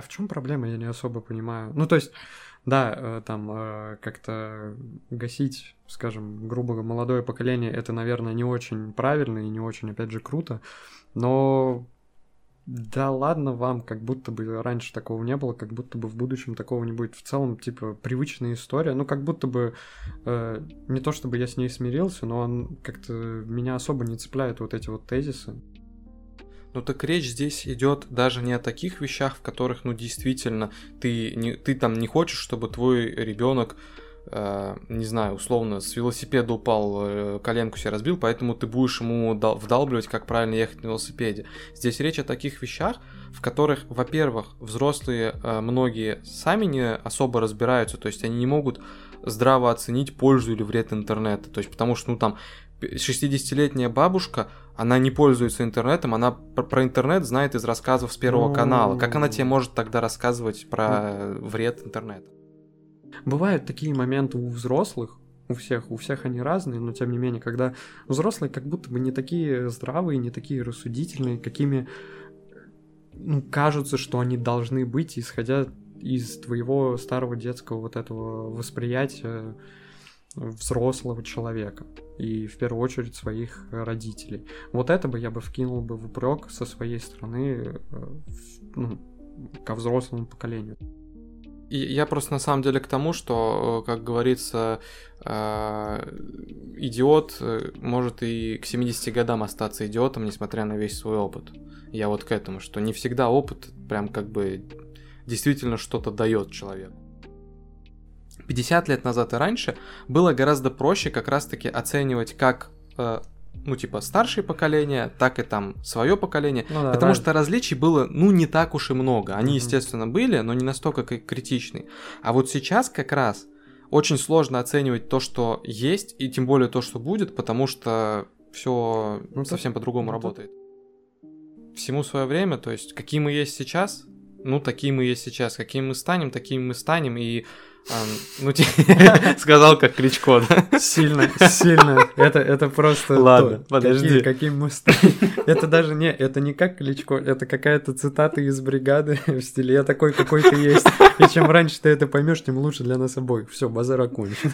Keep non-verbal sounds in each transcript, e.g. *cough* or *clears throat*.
А в чем проблема, я не особо понимаю. Ну, то есть, да, э, там э, как-то гасить, скажем, грубо молодое поколение, это, наверное, не очень правильно и не очень, опять же, круто. Но да ладно вам, как будто бы раньше такого не было, как будто бы в будущем такого не будет. В целом, типа, привычная история. Ну, как будто бы э, не то чтобы я с ней смирился, но он как-то меня особо не цепляет вот эти вот тезисы. Ну так речь здесь идет даже не о таких вещах, в которых, ну, действительно, ты, не, ты там не хочешь, чтобы твой ребенок Э, не знаю, условно, с велосипеда упал, э, коленку себе разбил, поэтому ты будешь ему вдалбливать, как правильно ехать на велосипеде. Здесь речь о таких вещах, в которых, во-первых, взрослые э, многие сами не особо разбираются, то есть они не могут здраво оценить пользу или вред интернета, то есть потому что, ну там, 60-летняя бабушка, она не пользуется интернетом, она про интернет знает из рассказов с Первого канала. Как она тебе может тогда рассказывать про вред интернета? Бывают такие моменты у взрослых, у всех, у всех они разные, но тем не менее, когда взрослые как будто бы не такие здравые, не такие рассудительные, какими ну, кажутся, что они должны быть, исходя из твоего старого детского вот этого восприятия взрослого человека и в первую очередь своих родителей. Вот это бы я бы вкинул бы в упрек со своей стороны э, ну, ко взрослому поколению я просто на самом деле к тому, что, э, как говорится, э, идиот э, может и к 70 годам остаться идиотом, несмотря на весь свой опыт. Я вот к этому, что не всегда опыт прям как бы действительно что-то дает человеку. 50 лет назад и раньше было гораздо проще как раз-таки оценивать как ну, типа, старшее поколение, так и там свое поколение. Ну, да, потому да. что различий было, ну, не так уж и много. Они, угу. естественно, были, но не настолько критичны. А вот сейчас как раз очень сложно оценивать то, что есть, и тем более то, что будет, потому что все ну, совсем по-другому ну, работает. Всему свое время, то есть, какие мы есть сейчас, ну, такие мы есть сейчас. Какими мы станем, такими мы станем. И ну, *laughs* сказал как Кличко, да? Сильно, сильно. Это, это просто... Ладно, то, подожди. Каким, каким мы Это даже не, это не как Кличко, это какая-то цитата из бригады *laughs* в стиле «я такой, какой ты есть». И чем раньше ты это поймешь, тем лучше для нас обоих. Все, базар окончен.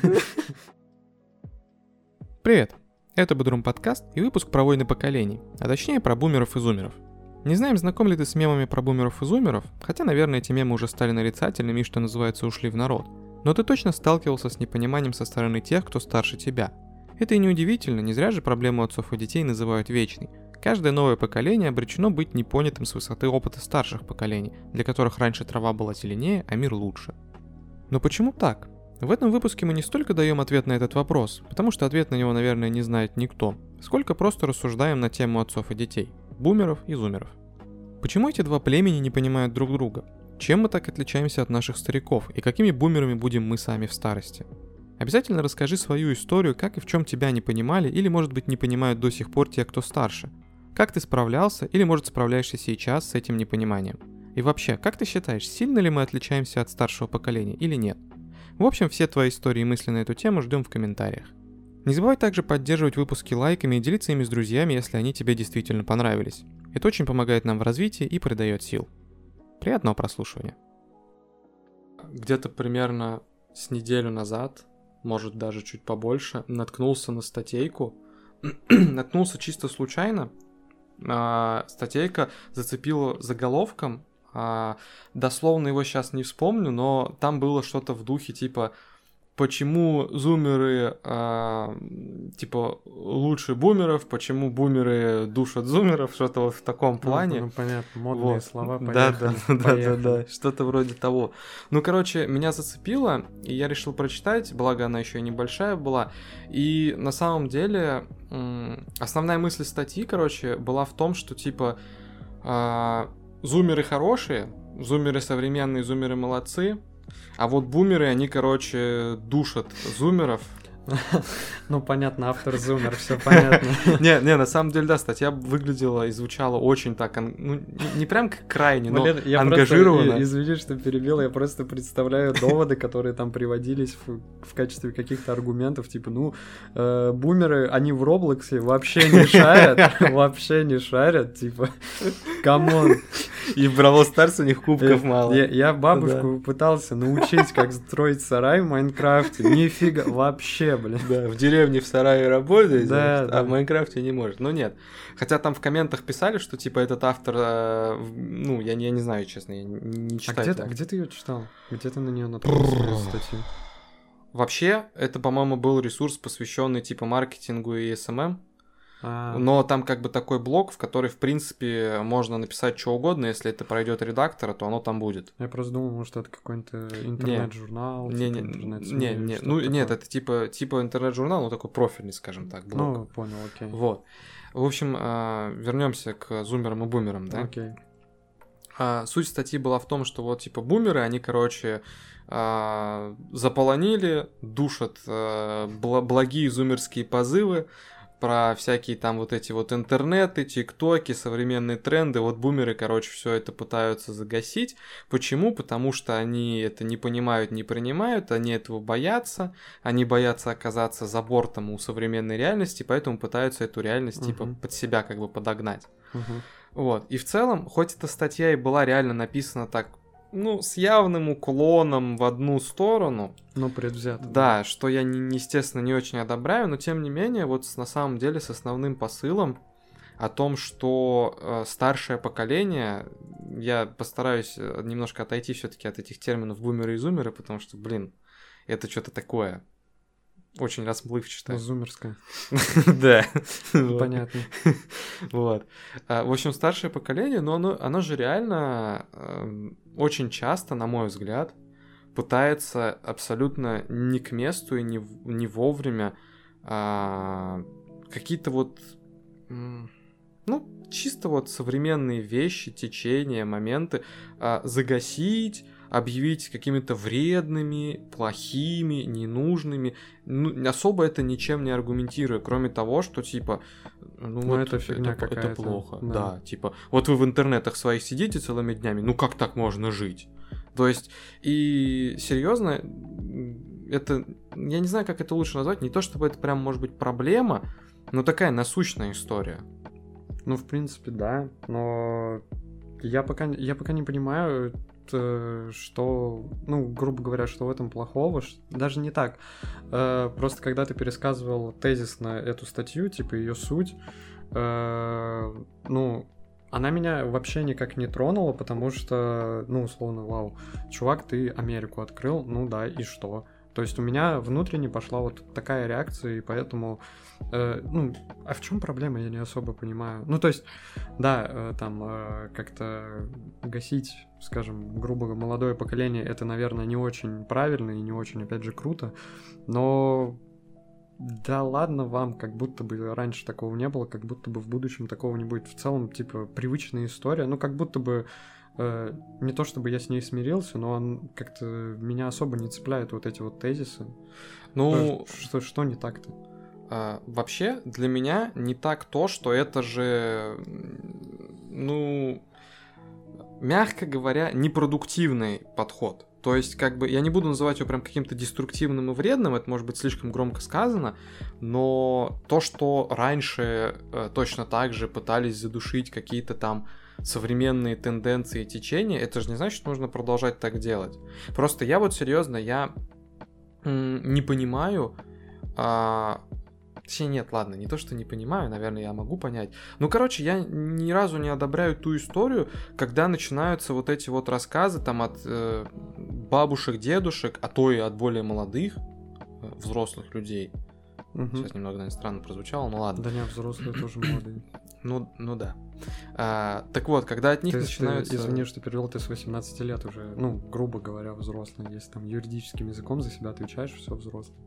Привет. Это Бодрум подкаст и выпуск про войны поколений, а точнее про бумеров и зумеров. Не знаем, знаком ли ты с мемами про бумеров и зумеров, хотя, наверное, эти мемы уже стали нарицательными и, что называется, ушли в народ. Но ты точно сталкивался с непониманием со стороны тех, кто старше тебя. Это и неудивительно, не зря же проблему отцов и детей называют вечной. Каждое новое поколение обречено быть непонятым с высоты опыта старших поколений, для которых раньше трава была зеленее, а мир лучше. Но почему так? В этом выпуске мы не столько даем ответ на этот вопрос, потому что ответ на него, наверное, не знает никто, сколько просто рассуждаем на тему отцов и детей – бумеров и зумеров. Почему эти два племени не понимают друг друга? Чем мы так отличаемся от наших стариков и какими бумерами будем мы сами в старости? Обязательно расскажи свою историю, как и в чем тебя не понимали или, может быть, не понимают до сих пор те, кто старше. Как ты справлялся или, может, справляешься сейчас с этим непониманием? И вообще, как ты считаешь, сильно ли мы отличаемся от старшего поколения или нет? В общем, все твои истории и мысли на эту тему ждем в комментариях. Не забывай также поддерживать выпуски лайками и делиться ими с друзьями, если они тебе действительно понравились. Это очень помогает нам в развитии и придает сил. Приятного прослушивания. Где-то примерно с неделю назад, может даже чуть побольше, наткнулся на статейку. *clears throat* наткнулся чисто случайно. А, статейка зацепила заголовком. А, дословно его сейчас не вспомню, но там было что-то в духе типа почему зумеры э, типа лучше бумеров, почему бумеры душат зумеров, что-то вот в таком ну, плане. Ну, ну понятно, модные вот. слова, поехали, да, да, поехали. да, да, да, что-то вроде того. Ну, короче, меня зацепило, и я решил прочитать, благо она еще и небольшая была. И на самом деле основная мысль статьи, короче, была в том, что типа э, зумеры хорошие, зумеры современные, зумеры молодцы, а вот бумеры, они, короче, душат зумеров. *laughs* Ну, понятно, автор зумер, все понятно. *laughs* Не, не, на самом деле, да, статья выглядела и звучала очень так, ну, не прям как крайне, но ангажированно. Извини, что перебил, я просто представляю доводы, которые там приводились в качестве каких-то аргументов, типа, ну, э, бумеры, они в Роблоксе вообще не шарят, *laughs* вообще не шарят, типа, come on. И в Brawl Stars у них кубков мало. Я, я бабушку пытался научить, как строить сарай в Minecraft е. Нифига, вообще, блин. Да, в деревне в сарае работает, Да, значит, да. а в Minecraft е не может. Ну нет. Хотя там в комментах писали, что типа этот автор, э, ну, я, не- я не знаю, честно, я не, А читаю. где, так. ты- где ты ее читал? Где ты на нее наткнулся статью? Вообще, это, по-моему, был ресурс, посвященный типа маркетингу и SMM. А, Но там как бы такой блок, в который, в принципе, можно написать что угодно, если это пройдет редактора, то оно там будет. Я просто думал, может, это какой-то интернет-журнал. Не, типа не, интернет-СМИ не, не, ну нет, такое. это типа типа интернет-журнал, но такой профильный, скажем так, блок. Ну, понял, окей. Вот. В общем, вернемся к зумерам и бумерам, да? Окей. А, суть статьи была в том, что вот типа бумеры, они, короче, а, заполонили, душат а, бла- благие зумерские позывы про всякие там вот эти вот интернеты, тиктоки, современные тренды. Вот бумеры, короче, все это пытаются загасить. Почему? Потому что они это не понимают, не принимают, они этого боятся, они боятся оказаться за бортом у современной реальности, поэтому пытаются эту реальность типа Мгм. под себя как бы подогнать. Мгм. Вот. И в целом, хоть эта статья и была реально написана так, ну, с явным уклоном в одну сторону, Ну, предвзято. да, что я, не, естественно, не очень одобряю, но тем не менее, вот на самом деле с основным посылом о том, что э, старшее поколение, я постараюсь э, немножко отойти все-таки от этих терминов бумеры и зумеры, потому что, блин, это что-то такое очень расплывчатое. Зумерская. *laughs* Да. Понятно. Вот. А, В общем, старшее поколение, но оно, оно же реально эм, очень часто, на мой взгляд, пытается абсолютно не к месту и не, не вовремя а, какие-то вот, ну, чисто вот современные вещи, течения, моменты а, загасить, объявить какими-то вредными, плохими, ненужными, ну, особо это ничем не аргументируя, кроме того, что типа, ну, Ну, вот это фигня это, это плохо, да. да. типа, вот вы в интернетах своих сидите целыми днями, ну как так можно жить? То есть, и серьезно, это, я не знаю, как это лучше назвать, не то чтобы это прям может быть проблема, но такая насущная история. Ну, в принципе, да, но я пока, я пока не понимаю, что, ну, грубо говоря, что в этом плохого, даже не так. Э, Просто когда ты пересказывал тезис на эту статью, типа ее суть, э, ну, она меня вообще никак не тронула, потому что, ну, условно, вау, чувак, ты Америку открыл, ну да, и что? То есть у меня внутренне пошла вот такая реакция, и поэтому, э, ну, а в чем проблема, я не особо понимаю. Ну, то есть, да, э, там э, как-то гасить, скажем, грубо говоря, молодое поколение, это, наверное, не очень правильно и не очень, опять же, круто, но да ладно вам, как будто бы раньше такого не было, как будто бы в будущем такого не будет. В целом, типа, привычная история, ну, как будто бы э, не то чтобы я с ней смирился, но он как-то меня особо не цепляют вот эти вот тезисы. Ну, что, что не так-то? А, вообще, для меня не так то, что это же, ну, мягко говоря, непродуктивный подход. То есть, как бы, я не буду называть его прям каким-то деструктивным и вредным, это может быть слишком громко сказано, но то, что раньше э, точно так же пытались задушить какие-то там современные тенденции и течения, это же не значит, что нужно продолжать так делать. Просто я вот серьезно, я не понимаю, а, Точнее, нет, ладно, не то, что не понимаю, наверное, я могу понять. Ну, короче, я ни разу не одобряю ту историю, когда начинаются вот эти вот рассказы там от э, бабушек, дедушек, а то и от более молодых э, взрослых людей. Мгм. Сейчас немного, наверное, странно прозвучало, ну ладно. Да не, взрослые тоже молодые. Ну, ну да. А, так вот, когда от них То ты, начинаются... извини, что перевел, ты с 18 лет уже, ну, грубо говоря, взрослый. Если там юридическим языком за себя отвечаешь, все взрослый.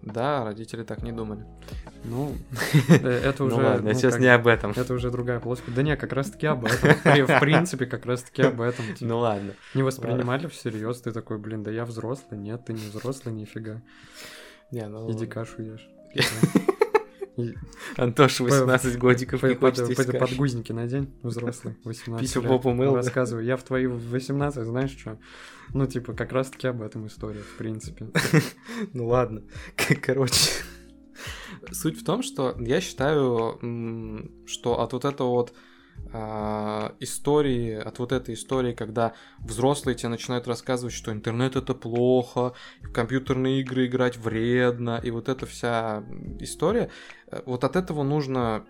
Да, родители так не думали. Ну, *laughs* э, это уже... ну ладно, ну, сейчас как- не об этом. Это уже другая плоскость. Да не, как раз таки об этом. В при- В принципе, как раз таки об этом. типа. *laughs* Ну ладно. Не воспринимали всерьез, ты такой, блин, да я взрослый, нет, ты не взрослый, нифига. Не, ну... Иди кашу ешь. *laughs* И Антоша, 18 годиков, не хочет искать. Подгузники надень, взрослый, *laughs* 18 Писю лет. попу мыл? Рассказываю, я в твои 18, знаешь что? Ну, типа, как раз таки об этом история, в принципе. *laughs* Ну ладно. *laughs* Короче. Суть в том, что я считаю, что от вот этого вот истории, от вот этой истории, когда взрослые тебе начинают рассказывать, что интернет это плохо, в компьютерные игры играть вредно, и вот эта вся история, э, вот от этого нужно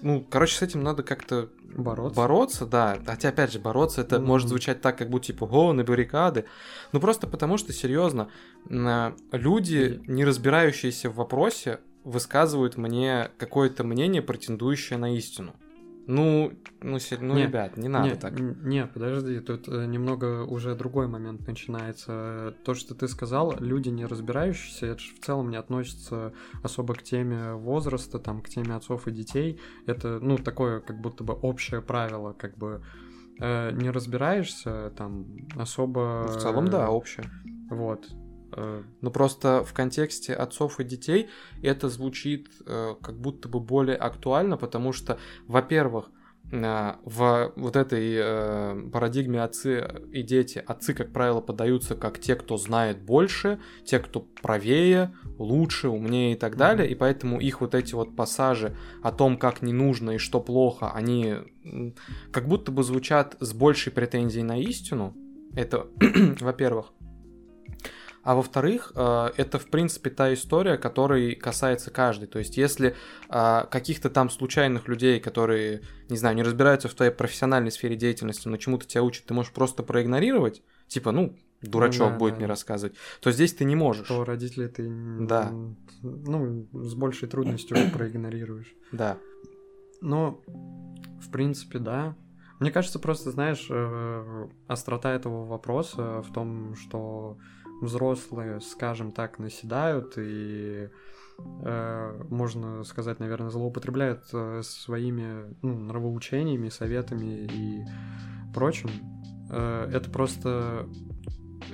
ну, короче, с этим надо как-то Бороться. бороться, да. Хотя, опять же, бороться это Мгм. может звучать так, как будто типа, о, на баррикады. Ну, просто потому что, серьезно, на- люди, не разбирающиеся в вопросе, высказывают мне какое-то мнение, претендующее на истину. Ну, ну, ну Не, ребят, не надо не, так. Не, подожди, тут э, немного уже другой момент начинается. То, что ты сказал, люди не разбирающиеся, это же в целом не относится особо к теме возраста, там, к теме отцов и детей. Это, ну, такое как будто бы общее правило, как бы э, не разбираешься, там, особо... В целом, да, общее. Вот. Но просто в контексте отцов и детей это звучит э, как будто бы более актуально, потому что, во-первых, э, в вот этой парадигме отцы и дети, отцы, как правило, подаются как те, кто знает больше, те, кто правее, лучше, умнее и так далее, и поэтому их вот эти вот пассажи о том, как не нужно и что плохо, они как будто бы звучат с большей претензией на истину. Это, *clears throat* во-первых. А во-вторых, э, это, в принципе, та история, которой касается каждый. То есть, если э, каких-то там случайных людей, которые, не знаю, не разбираются в твоей профессиональной сфере деятельности, но чему-то тебя учат, ты можешь просто проигнорировать, типа, ну, дурачок да, будет да. мне рассказывать, то здесь ты не можешь. то родителей ты, Да. ну, с большей трудностью проигнорируешь. Да. Ну, в принципе, да. Мне кажется, просто, знаешь, э, острота этого вопроса в том, что взрослые, скажем так, наседают и, э, можно сказать, наверное, злоупотребляют э, своими ну, нравоучениями, советами и прочим. Э, Это просто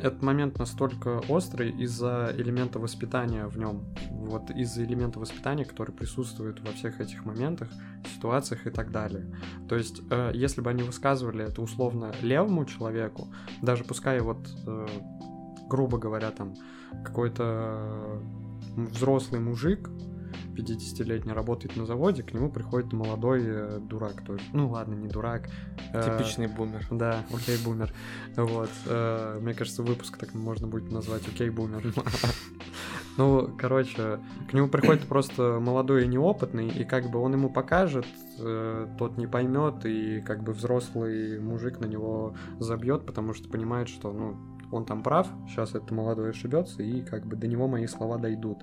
этот момент настолько острый из-за элемента воспитания в нем. Вот из-за элемента воспитания, который присутствует во всех этих моментах, ситуациях и так далее. То есть, если бы они высказывали это условно левому человеку, даже пускай вот, грубо говоря, там какой-то взрослый мужик, 50-летний, работает на заводе, к нему приходит молодой э, дурак тоже. Ну ладно, не дурак. э, Типичный бумер. да, окей, бумер. Вот. э, Мне кажется, выпуск так можно будет назвать окей, бумер. *laughs* Ну, короче, к нему приходит просто молодой и неопытный, и как бы он ему покажет, э, тот не поймет, и как бы взрослый мужик на него забьет, потому что понимает, что, ну, он там прав, сейчас этот молодой ошибется, и как бы до него мои слова дойдут.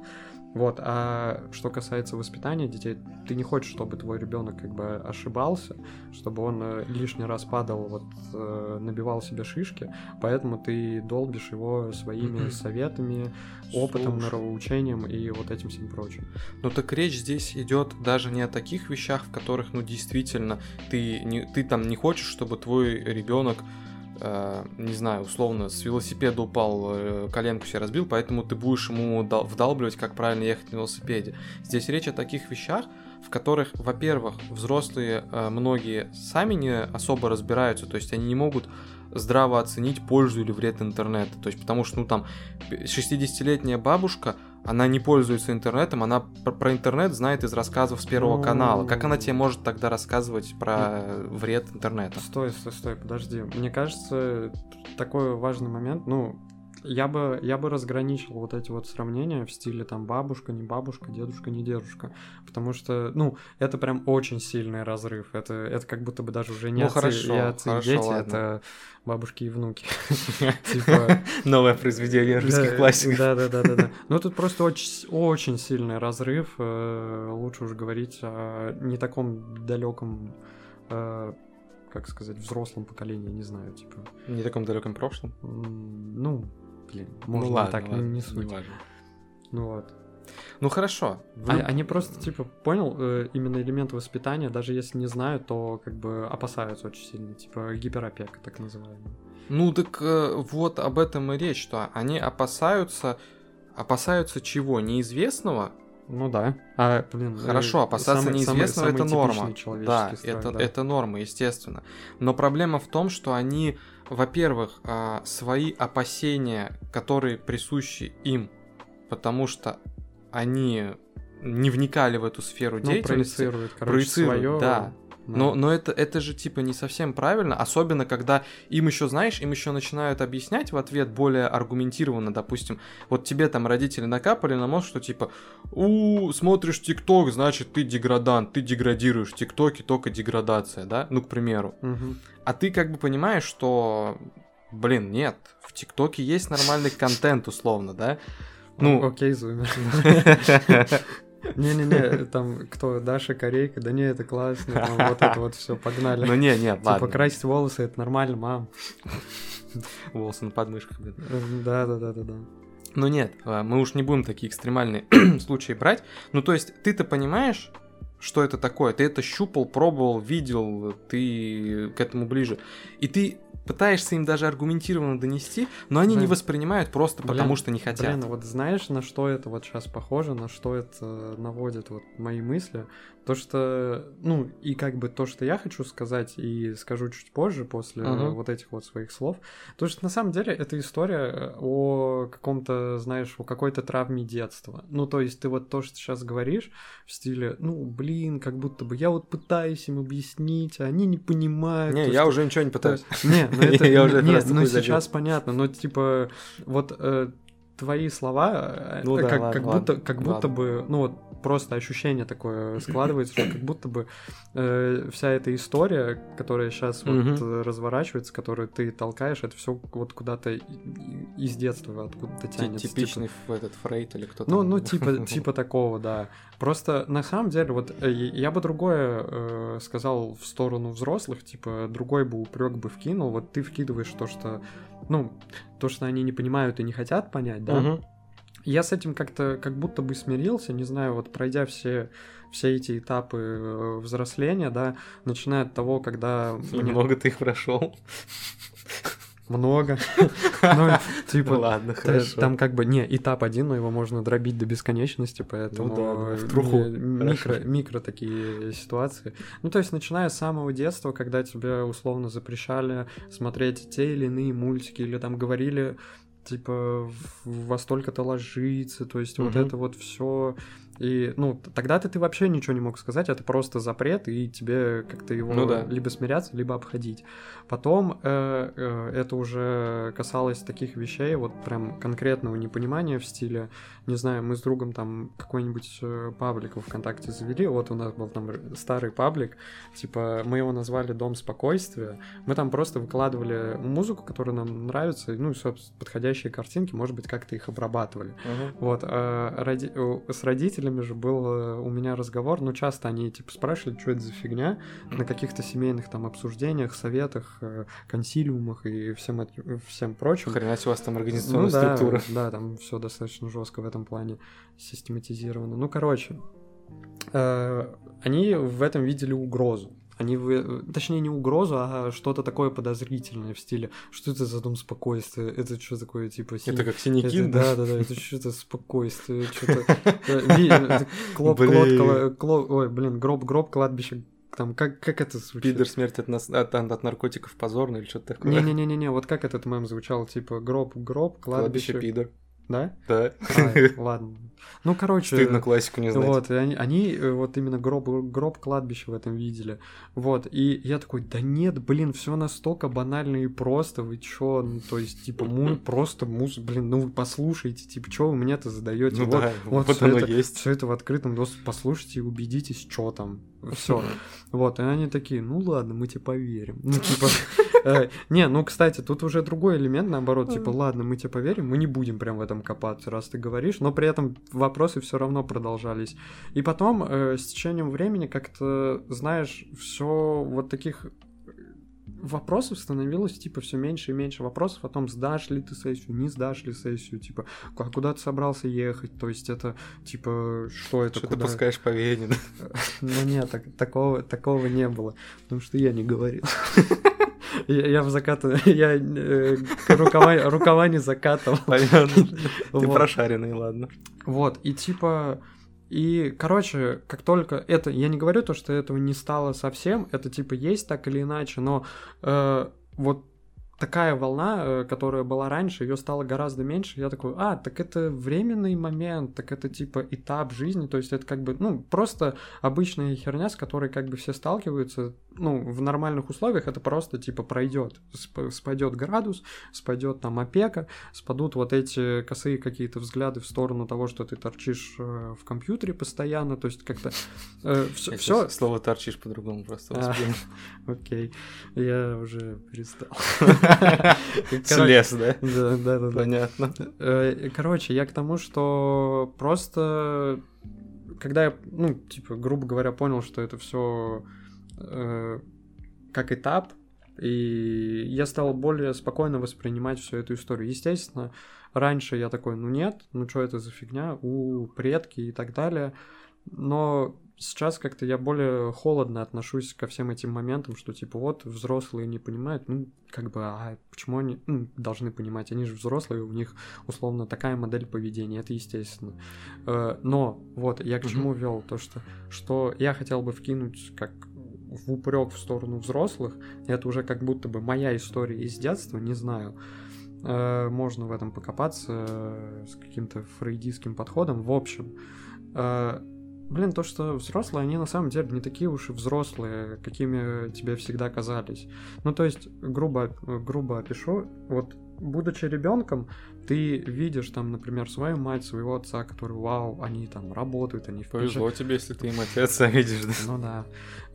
Вот, а что касается воспитания детей, ты не хочешь, чтобы твой ребенок как бы ошибался, чтобы он э, лишний раз падал, вот э, набивал себе шишки, поэтому ты долбишь его своими советами, опытом, Слушай. нравоучением и вот этим всем прочим. Ну так речь здесь идет даже не о таких вещах, в которых, ну, действительно, ты, не, ты там не хочешь, чтобы твой ребенок, э, не знаю, условно, с велосипеда упал, э, коленку себе разбил, поэтому ты будешь ему дал- вдалбливать, как правильно ехать на велосипеде. Здесь речь о таких вещах, в которых, во-первых, взрослые э, многие сами не особо разбираются, то есть они не могут здраво оценить пользу или вред интернета. То есть, потому что, ну, там, 60-летняя бабушка, она не пользуется интернетом, она про, про интернет знает из рассказов с Первого Ну. канала. Как она тебе может тогда рассказывать про вред интернета? Стой, стой, стой, подожди. Мне кажется, такой важный момент, ну, я бы, я бы разграничил вот эти вот сравнения в стиле там бабушка, не бабушка, дедушка, не дедушка. Потому что, ну, это прям очень сильный разрыв. Это, это как будто бы даже уже не Ну, отцы, хорошо, и отцы, и хорошо, дети, ладно. это бабушки и внуки. *laughs* Типа, Новое произведение Да, Да, да, да, да, да. Ну тут просто очень, сильный разрыв. э, Лучше уж говорить о не таком далеком, э, как сказать, взрослом поколении, не знаю, типа. Не таком далеком прошлом. Ну, блин, Ну можно и ладно, так, ладно, не суть. неважно. Ну вот. Ну хорошо. А- Вы- Они просто, типа, понял, э, именно элемент воспитания, даже если не знают, то как бы опасаются очень сильно, типа гиперопека, так называемая. Ну так э, вот об этом и речь, что они опасаются... Опасаются чего? Неизвестного? Ну да. А, блин, э, Хорошо, опасаться самый- самый- неизвестного это самый норма. типичный Да, страх, это, да. это норма, естественно. Но проблема в том, что они, во-первых, а, свои опасения, которые присущи им, потому что они не вникали в эту сферу Ну, деятельности, проецирует, короче, проецируют, свое. да. Но, но это, это же типа не совсем правильно, особенно когда им еще, знаешь, им еще начинают объяснять в ответ более аргументированно, допустим, вот тебе там родители накапали на мозг, что типа, у, смотришь ТикТок, значит ты деградант, ты деградируешь, ТикТоке только деградация, да, ну, к примеру. Мгм. А ты как бы понимаешь, что, блин, нет, в ТикТоке есть нормальный контент, условно, да? Ну, окей, зумер. *laughs* *laughs* Не-не-не, там кто, Даша Корейка, да не, это классно, там вот это вот все, погнали. ну не, не, Типа ладно. красить волосы, это нормально, мам. Волосы на подмышках, блин. Да-да-да-да-да. Ну нет, а, мы уж не будем такие экстремальные *clears throat* случаи брать. Ну то есть ты-то понимаешь, что это такое? Ты это щупал, пробовал, видел, ты к этому ближе. И ты пытаешься им даже аргументированно донести, но они не Блин. воспринимают просто Блин, потому, что не хотят. Блин, а вот знаешь, на что это вот сейчас похоже, на что это наводит вот мои мысли? То, что, ну, и как бы то, что я хочу сказать, и скажу чуть позже, после Мгм. вот этих вот своих слов, то, что на самом деле это история о каком-то, знаешь, о какой-то травме детства. Ну, то есть ты вот то, что сейчас говоришь, в стиле, ну, блин, как будто бы я вот пытаюсь им объяснить, а они не понимают. Не, я что- уже ничего не пытаюсь. не, ну *laughs* это... Я уже не, раз ну сейчас понятно, но типа вот э, твои слова, э, Ну да, как, ладно, как ладно, будто, как будто ладно. бы, ну вот просто ощущение такое *coughs* складывается, что как будто бы э, вся эта история, которая сейчас вот разворачивается, которую ты толкаешь, это все вот куда-то из детства откуда-то тянется. типа. Типичный в этот Фрейд или кто-то. Ну, ну, *laughs* типа, типа такого, да. Просто на самом деле, вот э, я бы другое э, сказал в сторону взрослых, типа, другой бы упрек бы вкинул. Вот ты вкидываешь то, что, ну, то, что они не понимают и не хотят понять, да. Мгм. Я с этим как-то как будто бы смирился, не знаю, вот пройдя все все эти этапы э, взросления, да, начиная от того, когда И *laughs* мне- ты их прошел. *laughs* много, *laughs* ну, типа, Ладно, Т- хорошо. Там как бы не этап один, но его можно дробить до бесконечности, поэтому Ну в труху. ми- микро, такие ситуации. Ну, то есть, начиная с самого детства, когда тебе условно запрещали смотреть те или иные мультики, или там говорили, типа, во столько-то ложиться, то есть, вот это вот все. И, ну, тогда-то ты вообще ничего не мог сказать, это просто запрет, и тебе как-то его Ну да. либо смиряться, либо обходить. Потом э, э, это уже касалось таких вещей, вот прям конкретного непонимания в стиле, не знаю, мы с другом там какой-нибудь э, паблик во ВКонтакте завели, вот у нас был там старый паблик, типа мы его назвали Дом спокойствия, мы там просто выкладывали музыку, которая нам нравится, ну и, собственно, подходящие картинки, может быть, как-то их обрабатывали. Мгм. Вот, а роди- с родителями же был э, у меня разговор, ну, часто они, типа, спрашивали, что это за фигня, на каких-то семейных там обсуждениях, советах, э, консилиумах и всем, всем прочем. Хрена у вас там организационная Ну да, структура. Да, там все достаточно жестко в этом плане систематизировано. Ну, короче, э, они в этом видели угрозу. Они, вы- точнее, не угрозу, а что-то такое подозрительное в стиле, что это за дом спокойствия, это что такое, типа, синий- Это как синяки, это- да? да, да, да, это *laughs* что-то спокойствие, что-то... Клоп, клот, Блин. кола- кло- ой, блин, гроб, гроб, кладбище, там, как, как это звучит? Пидор смерть от, нас, от, от наркотиков позорно или что-то такое. Не-не-не-не, вот как этот мем звучал, типа, гроб, гроб, Кладбище кладбище, пидор. Да? Да. А, *laughs* ладно. Ну, короче... Стыдно классику не знать. Вот, и они, они э, вот именно гроб, гроб кладбища в этом видели. Вот, и я такой, да нет, блин, все настолько банально и просто, вы чё, ну, то есть, типа, мы *laughs* просто муз, блин, ну вы послушайте, типа, чё вы мне-то задаете? Ну вот, да, вот вот оно это, есть. Все это в открытом доступе, послушайте и убедитесь, что там. Все. *laughs* Вот, и они такие, ну ладно, мы тебе поверим. Ну, типа, не, ну, кстати, тут уже другой элемент, наоборот, типа, ладно, мы тебе поверим, мы не будем прям в этом копаться, раз ты говоришь, но при этом вопросы все равно продолжались. И потом, э, с течением времени, как-то, знаешь, все вот таких вопросов становилось, типа, все меньше и меньше вопросов о том, сдашь ли ты сессию, не сдашь ли сессию, типа, а куда ты собрался ехать, то есть это, типа, что это, Что ты куда... пускаешь по вене? *laughs* Ну нет, так- такого, такого не было, потому что я не говорил. *laughs* Я, в закат... *laughs* Я э, рукава, рукава не закатывал. Понятно. *laughs* Ты прошаренный, ладно. Вот, и типа... И, короче, как только это... Я не говорю то, что этого не стало совсем, это типа есть так или иначе, но э, вот такая волна, э, которая была раньше, ее стало гораздо меньше. Я такой, а, так это временный момент, так это типа этап жизни, то есть это как бы, ну, просто обычная херня, с которой как бы все сталкиваются, ну, в нормальных условиях это просто типа пройдет, спадет градус, спадет там опека, спадут вот эти косые какие-то взгляды в сторону того, что ты торчишь э, в компьютере постоянно, то есть как-то э, все. Слово торчишь по-другому просто. *laughs* Окей, я уже перестал. *laughs* *laughs* Слез, да? Да, да, да. Понятно. Э, короче, я к тому, что просто когда я, ну, типа, грубо говоря, понял, что это все э, как этап, и я стал более спокойно воспринимать всю эту историю. Естественно, раньше я такой, ну нет, ну что это за фигня, у предки и так далее. Но сейчас как-то я более холодно отношусь ко всем этим моментам, что типа вот взрослые не понимают, ну как бы, а почему они ну, должны понимать? Они же взрослые, у них условно такая модель поведения, это естественно. Э, но вот я к чему вел то, что что я хотел бы вкинуть как в упрек в сторону взрослых, это уже как будто бы моя история из детства, не знаю. Э, можно в этом покопаться э, с каким-то фрейдистским подходом. В общем, Блин, то, что взрослые, они на самом деле не такие уж и взрослые, какими тебе всегда казались. Ну, то есть, грубо, грубо опишу, вот будучи ребенком, ты видишь там, например, свою мать, своего отца, который, вау, они там работают, они в Повезло пиджак... тебе, если ты им отца *laughs* видишь, да? Ну да.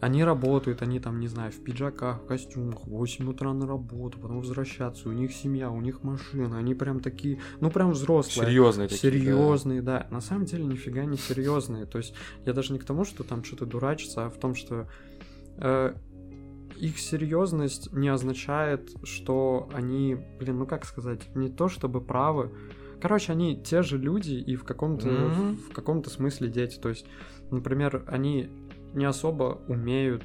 Они работают, они там, не знаю, в пиджаках, в костюмах, в 8 утра на работу, потом возвращаться, у них семья, у них машина, они прям такие, ну прям взрослые. Серьезные такие, Серьезные, да. да. На самом деле нифига не серьезные. То есть я даже не к тому, что там что-то дурачится, а в том, что э, их серьезность не означает, что они, блин, ну как сказать, не то чтобы правы. Короче, они те же люди и в каком-то mm-hmm. в каком-то смысле дети. То есть, например, они не особо умеют,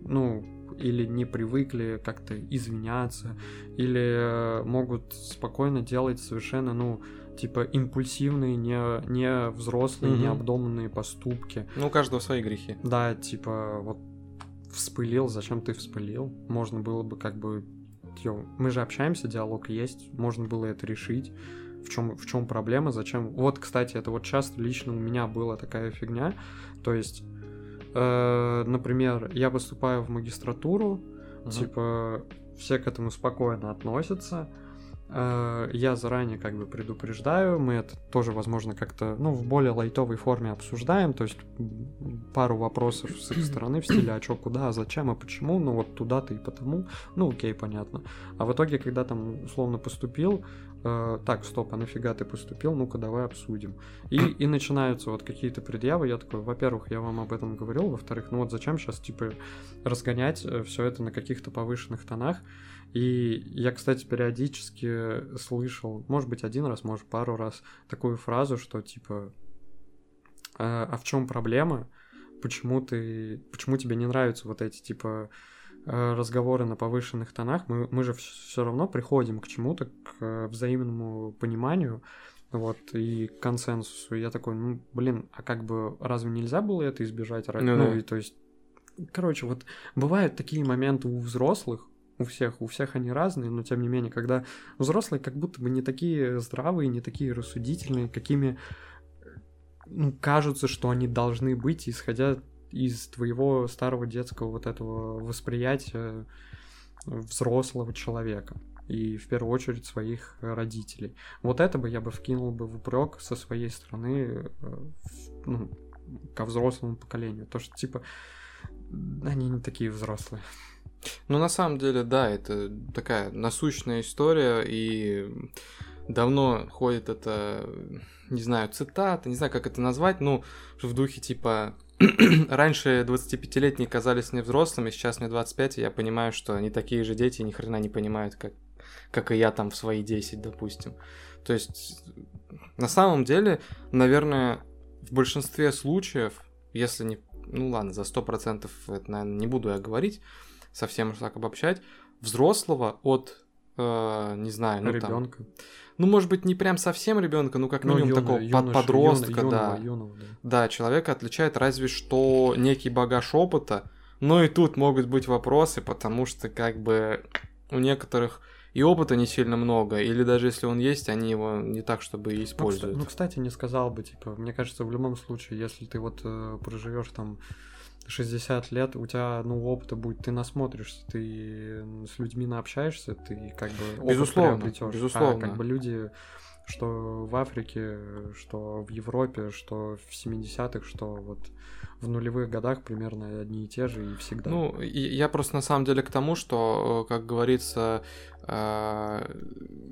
ну, или не привыкли как-то извиняться, или могут спокойно делать совершенно, ну, типа импульсивные, не, не взрослые, mm-hmm. необдуманные поступки. Ну, у каждого свои грехи. Да, типа, вот вспылил, зачем ты вспылил? Можно было бы как бы... Ё, мы же общаемся, диалог есть, можно было это решить. В чем, в чем проблема, зачем... Вот, кстати, это вот часто лично у меня была такая фигня. То есть, э, например, я поступаю в магистратуру, угу. типа, все к этому спокойно относятся, я заранее как бы предупреждаю, мы это тоже, возможно, как-то, ну, в более лайтовой форме обсуждаем, то есть пару вопросов с их *clears throat* стороны в стиле, а чё, куда, а зачем, а почему, ну, вот туда-то и потому, ну, окей, понятно. А в итоге, когда там, условно, поступил, э, так, стоп, а нафига ты поступил, ну-ка, давай обсудим. И, и начинаются вот какие-то предъявы, я такой, во-первых, я вам об этом говорил, во-вторых, ну вот зачем сейчас, типа, разгонять э, все это на каких-то повышенных тонах, и я, кстати, периодически слышал, может быть, один раз, может, пару раз, такую фразу, что типа, а, а в чем проблема? Почему ты, почему тебе не нравятся вот эти типа э, разговоры на повышенных тонах? Мы, мы же все равно приходим к чему-то, к взаимному пониманию, вот, и к консенсусу. И я такой, ну, блин, а как бы разве нельзя было это избежать? Ну, ну да. и то есть, короче, вот бывают такие моменты у взрослых, у всех, у всех они разные, но тем не менее, когда взрослые как будто бы не такие здравые, не такие рассудительные, какими ну, кажутся, что они должны быть, исходя из твоего старого детского вот этого восприятия взрослого человека и в первую очередь своих родителей. Вот это бы я бы вкинул бы в упрек со своей стороны э, ну, ко взрослому поколению. То, что типа они не такие взрослые. Ну, на самом деле, да, это такая насущная история, и давно ходит это, не знаю, цитата, не знаю, как это назвать, ну, в духе типа *clears throat* раньше 25-летние казались мне взрослыми, сейчас мне 25, и я понимаю, что они такие же дети, и ни хрена не понимают, как, как и я там в свои 10, допустим. То есть, на самом деле, наверное, в большинстве случаев, если не... Ну ладно, за 100% это, наверное, не буду я говорить, совсем уж так обобщать, взрослого от, э, не знаю, ну ребенка. Там, ну, может быть, не прям совсем ребенка, ну, как ну, минимум юно, такого юноша, подростка, юно, да. Юного, да. Да, человека отличает разве что некий багаж опыта, но и тут могут быть вопросы, потому что как бы у некоторых и опыта не сильно много, или даже если он есть, они его не так, чтобы Ну, используют. кста- Ну, кстати, не сказал бы, типа, мне кажется, в любом случае, если ты вот э, проживешь там 60 лет, у тебя, ну, опыта будет, ты насмотришься, ты с людьми наобщаешься, ты как бы Безусловно, приобретёшь. безусловно. А как бы люди, что в Африке, что в Европе, что в 70-х, что вот в нулевых годах примерно одни и те же и всегда. Ну, и я просто на самом деле к тому, что, э, как говорится, э,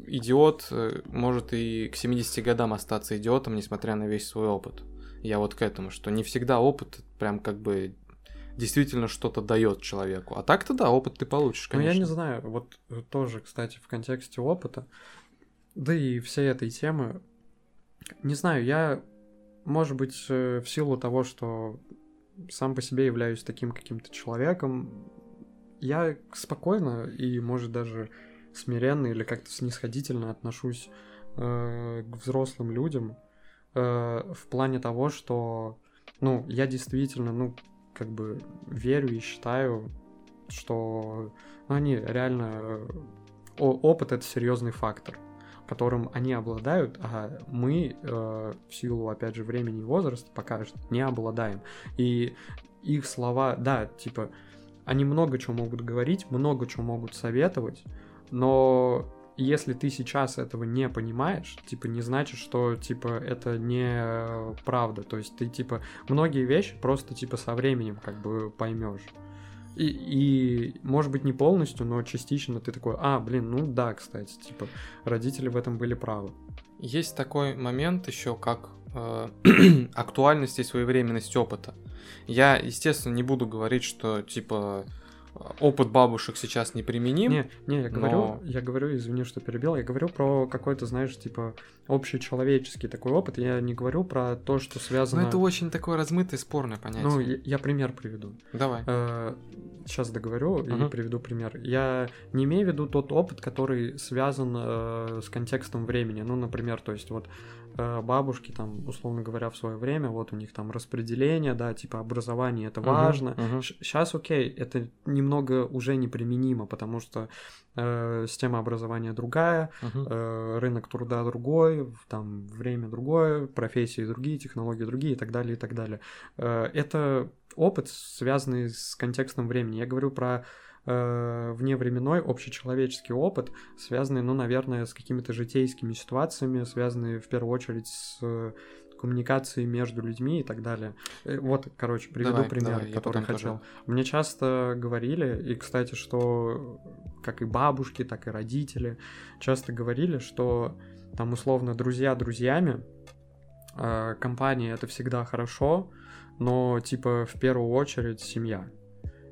идиот э, может и к 70 годам остаться идиотом, несмотря на весь свой опыт. Я вот к этому, что не всегда опыт прям как бы действительно что-то дает человеку. А так-то да, опыт ты получишь, Ну, конечно. я не знаю, вот э, тоже, кстати, в контексте опыта, да и всей этой темы, не знаю, я, может быть, э, в силу того, что сам по себе являюсь таким каким-то человеком, я спокойно и, может, даже смиренно или как-то снисходительно отношусь э, к взрослым людям э, в плане того, что, ну, я действительно, ну, как бы верю и считаю, что ну, они реально... опыт — это серьезный фактор, которым они обладают, а мы э, в силу, опять же, времени и возраста пока что не обладаем. И их слова, да, типа, они много чего могут говорить, много чего могут советовать, но если ты сейчас этого не понимаешь, типа, не значит, что, типа, это не правда. То есть ты, типа, многие вещи просто, типа, со временем как бы поймешь. И, и, может быть, не полностью, но частично ты такой, а, блин, ну да, кстати, типа, родители в этом были правы. Есть такой момент еще, как э, *clears throat* актуальность и своевременность опыта. Я, естественно, не буду говорить, что типа опыт бабушек сейчас неприменим. Не, не, я говорю, но- я говорю, извини, что перебил, я говорю про какой-то, знаешь, типа, общечеловеческий такой опыт, я не говорю про то, что Но связано... это очень такое размытое, спорное понятие. Ну, я, я пример приведу. Давай. Сейчас договорю и Ага. приведу пример. Я не имею в виду тот опыт, который связан э, с контекстом времени. Ну, например, то есть вот э, бабушки там, условно говоря, в свое время, вот у них там распределение, да, типа образование, это важно. мгм. Сейчас окей, это немного уже неприменимо, потому что э, система образования другая, Мгм. э, рынок труда другой, там время другое, профессии другие, технологии другие и так далее, и так далее. Э, Это опыт, связанный с контекстом времени. Я говорю про э, вневременной общечеловеческий опыт, связанный, ну, наверное, с какими-то житейскими ситуациями, связанные в первую очередь с э, коммуникацией между людьми и так далее. Э, Вот, короче, приведу Давай, пример, давай, который хотел. тоже. Мне часто говорили, и, кстати, что как и бабушки, так и родители часто говорили, что там условно друзья друзьями, э, компания это всегда хорошо, но типа в первую очередь семья.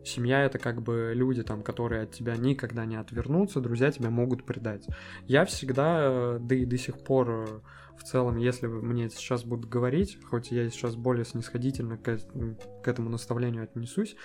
Семья это как бы люди там, которые от тебя никогда не отвернутся, друзья тебя могут предать. Я всегда, э, да и до сих пор э, в целом, если мне сейчас будут говорить, хоть я сейчас более снисходительно к, к этому наставлению отнесусь,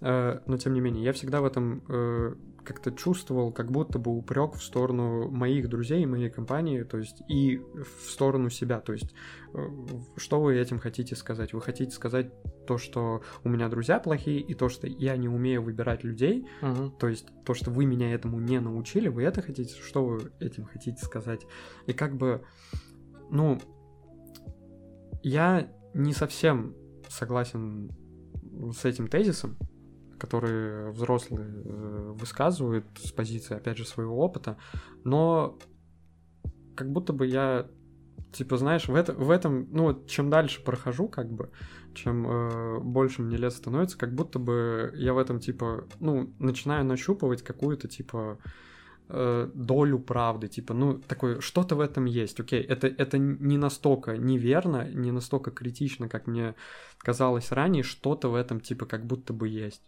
но тем не менее, я всегда в этом э, как-то чувствовал, как будто бы упрек в сторону моих друзей и моей компании, то есть и в сторону себя, то есть э, что вы этим хотите сказать? Вы хотите сказать то, что у меня друзья плохие, и то, что я не умею выбирать людей, Мгм. то есть то, что вы меня этому не научили, вы это хотите, что вы этим хотите сказать? И как бы, ну, я не совсем согласен с этим тезисом, который взрослые э, высказывают с позиции, опять же, своего опыта, но как будто бы я, типа, знаешь, в, это, в этом, ну, чем дальше прохожу, как бы, чем э, больше мне лет становится, как будто бы я в этом, типа, ну, начинаю нащупывать какую-то, типа, э, долю правды, типа, ну, такое, что-то в этом есть, окей, это, это не настолько неверно, не настолько критично, как мне казалось ранее, что-то в этом, типа, как будто бы есть.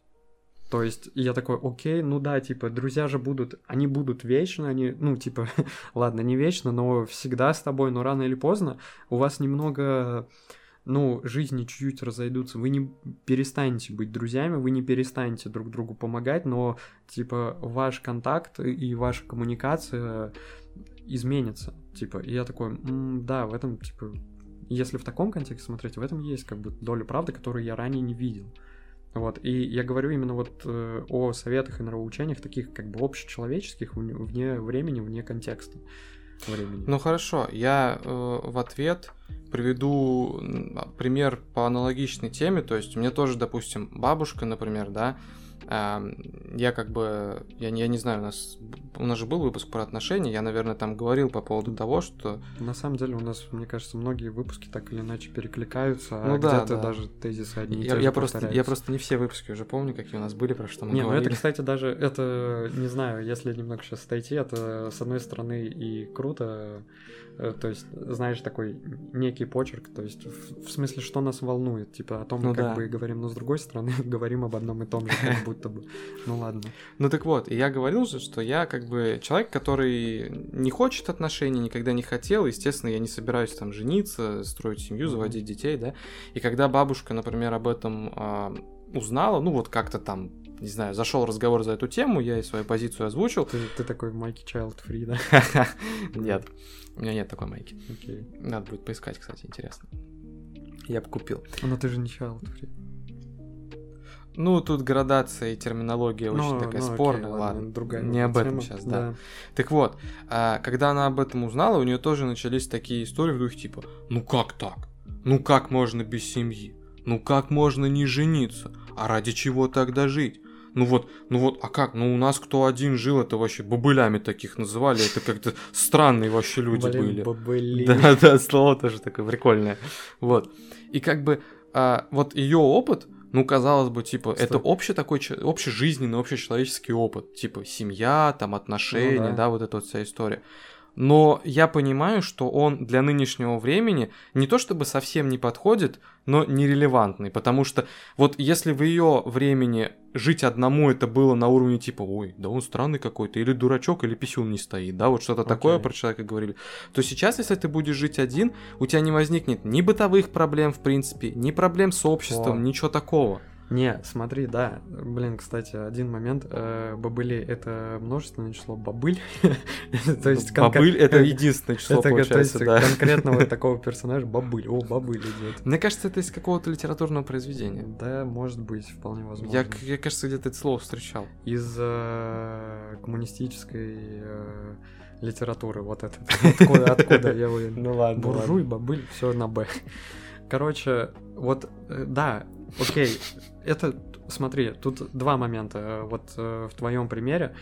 То есть я такой, окей, ну да, типа, друзья же будут, они будут вечно, они, ну, типа, *laughs* ладно, не вечно, но всегда с тобой, но рано или поздно у вас немного, ну, жизни чуть-чуть разойдутся, вы не перестанете быть друзьями, вы не перестанете друг другу помогать, но, типа, ваш контакт и ваша коммуникация изменится, типа, и я такой, «М, да, в этом, типа, если в таком контексте смотреть, в этом есть, как бы, доля правды, которую я ранее не видел. Вот, и я говорю именно вот э, о советах и нравоучениях, таких как бы общечеловеческих, вне, времени, вне контекста времени. Ну хорошо, я э, в ответ приведу пример по аналогичной теме, то есть мне тоже, допустим, бабушка, например, да, я как бы, я, я не знаю, у нас, у нас же был выпуск про отношения, я, наверное, там говорил по поводу того, что... На самом деле у нас, мне кажется, многие выпуски так или иначе перекликаются, а ну, а да, где-то да. даже тезисы одни и я, я просто, я просто не все выпуски уже помню, какие у нас были, про что мы не, говорили. ну это, кстати, даже, это, не знаю, если немного сейчас отойти, это, с одной стороны, и круто, Э, то есть, знаешь, такой некий почерк, то есть, в, в смысле, что нас волнует, типа, о том, ну, как да. бы говорим, но с другой стороны, *laughs* говорим об одном и том же, как *laughs* будто бы. Ну ладно. Ну так вот, я говорил же, что я как бы человек, который не хочет отношений, никогда не хотел, естественно, я не собираюсь там жениться, строить семью, заводить детей, да, и когда бабушка, например, об этом э, узнала, ну вот как-то там не знаю, зашел разговор за эту тему, я и свою позицию озвучил. Ты, ты такой майки child free, да? *laughs* Нет, у меня нет такой майки. Надо будет поискать, кстати, интересно. Я бы купил. Но ты же не child free. Ну, тут градация и терминология очень Ну, такая ну, окей, спорная, ладно, ладно. другая не об этом тема, сейчас, да. да. Так вот, а, когда она об этом узнала, у нее тоже начались такие истории в духе типа, ну как так? Ну как можно без семьи? Ну как можно не жениться? А ради чего тогда жить? Ну вот, ну вот, а как? Ну у нас кто один жил, это вообще бобылями таких называли, это как-то странные вообще люди Блин, были. бобыли. Да, да, слово тоже такое прикольное. Вот. И как бы а, вот ее опыт, ну, казалось бы, типа, Стой. это общий такой, общежизненный, общечеловеческий опыт. Типа, семья, там, отношения, Ну да. да, вот эта вот вся история. Но я понимаю, что он для нынешнего времени не то чтобы совсем не подходит, но нерелевантный. Потому что вот если в ее времени жить одному это было на уровне типа, ой, да он странный какой-то, или дурачок, или писюн не стоит, да, вот что-то такое Окей. про человека говорили, то сейчас, если ты будешь жить один, у тебя не возникнет ни бытовых проблем, в принципе, ни проблем с обществом, Во. ничего такого. Не, смотри, да. Блин, кстати, один момент. э, Бобыли — это множественное число бобыль. *laughs* То есть Бобыль это единственное число, Это, то есть, получается, да. конкретно вот *laughs* такого персонажа бобыль. О, бобыль идет. Мне кажется, это из какого-то литературного произведения. Да, может быть, вполне возможно. Я, я, кажется, где-то это слово встречал. Из э, коммунистической э, литературы. Вот это. *laughs* Откуда, откуда я уверен. Ну ладно, Буржуй, бобыль, все на Б. Короче, вот, э, да, окей, это, смотри, тут два момента. Э, Вот э, в твоем примере.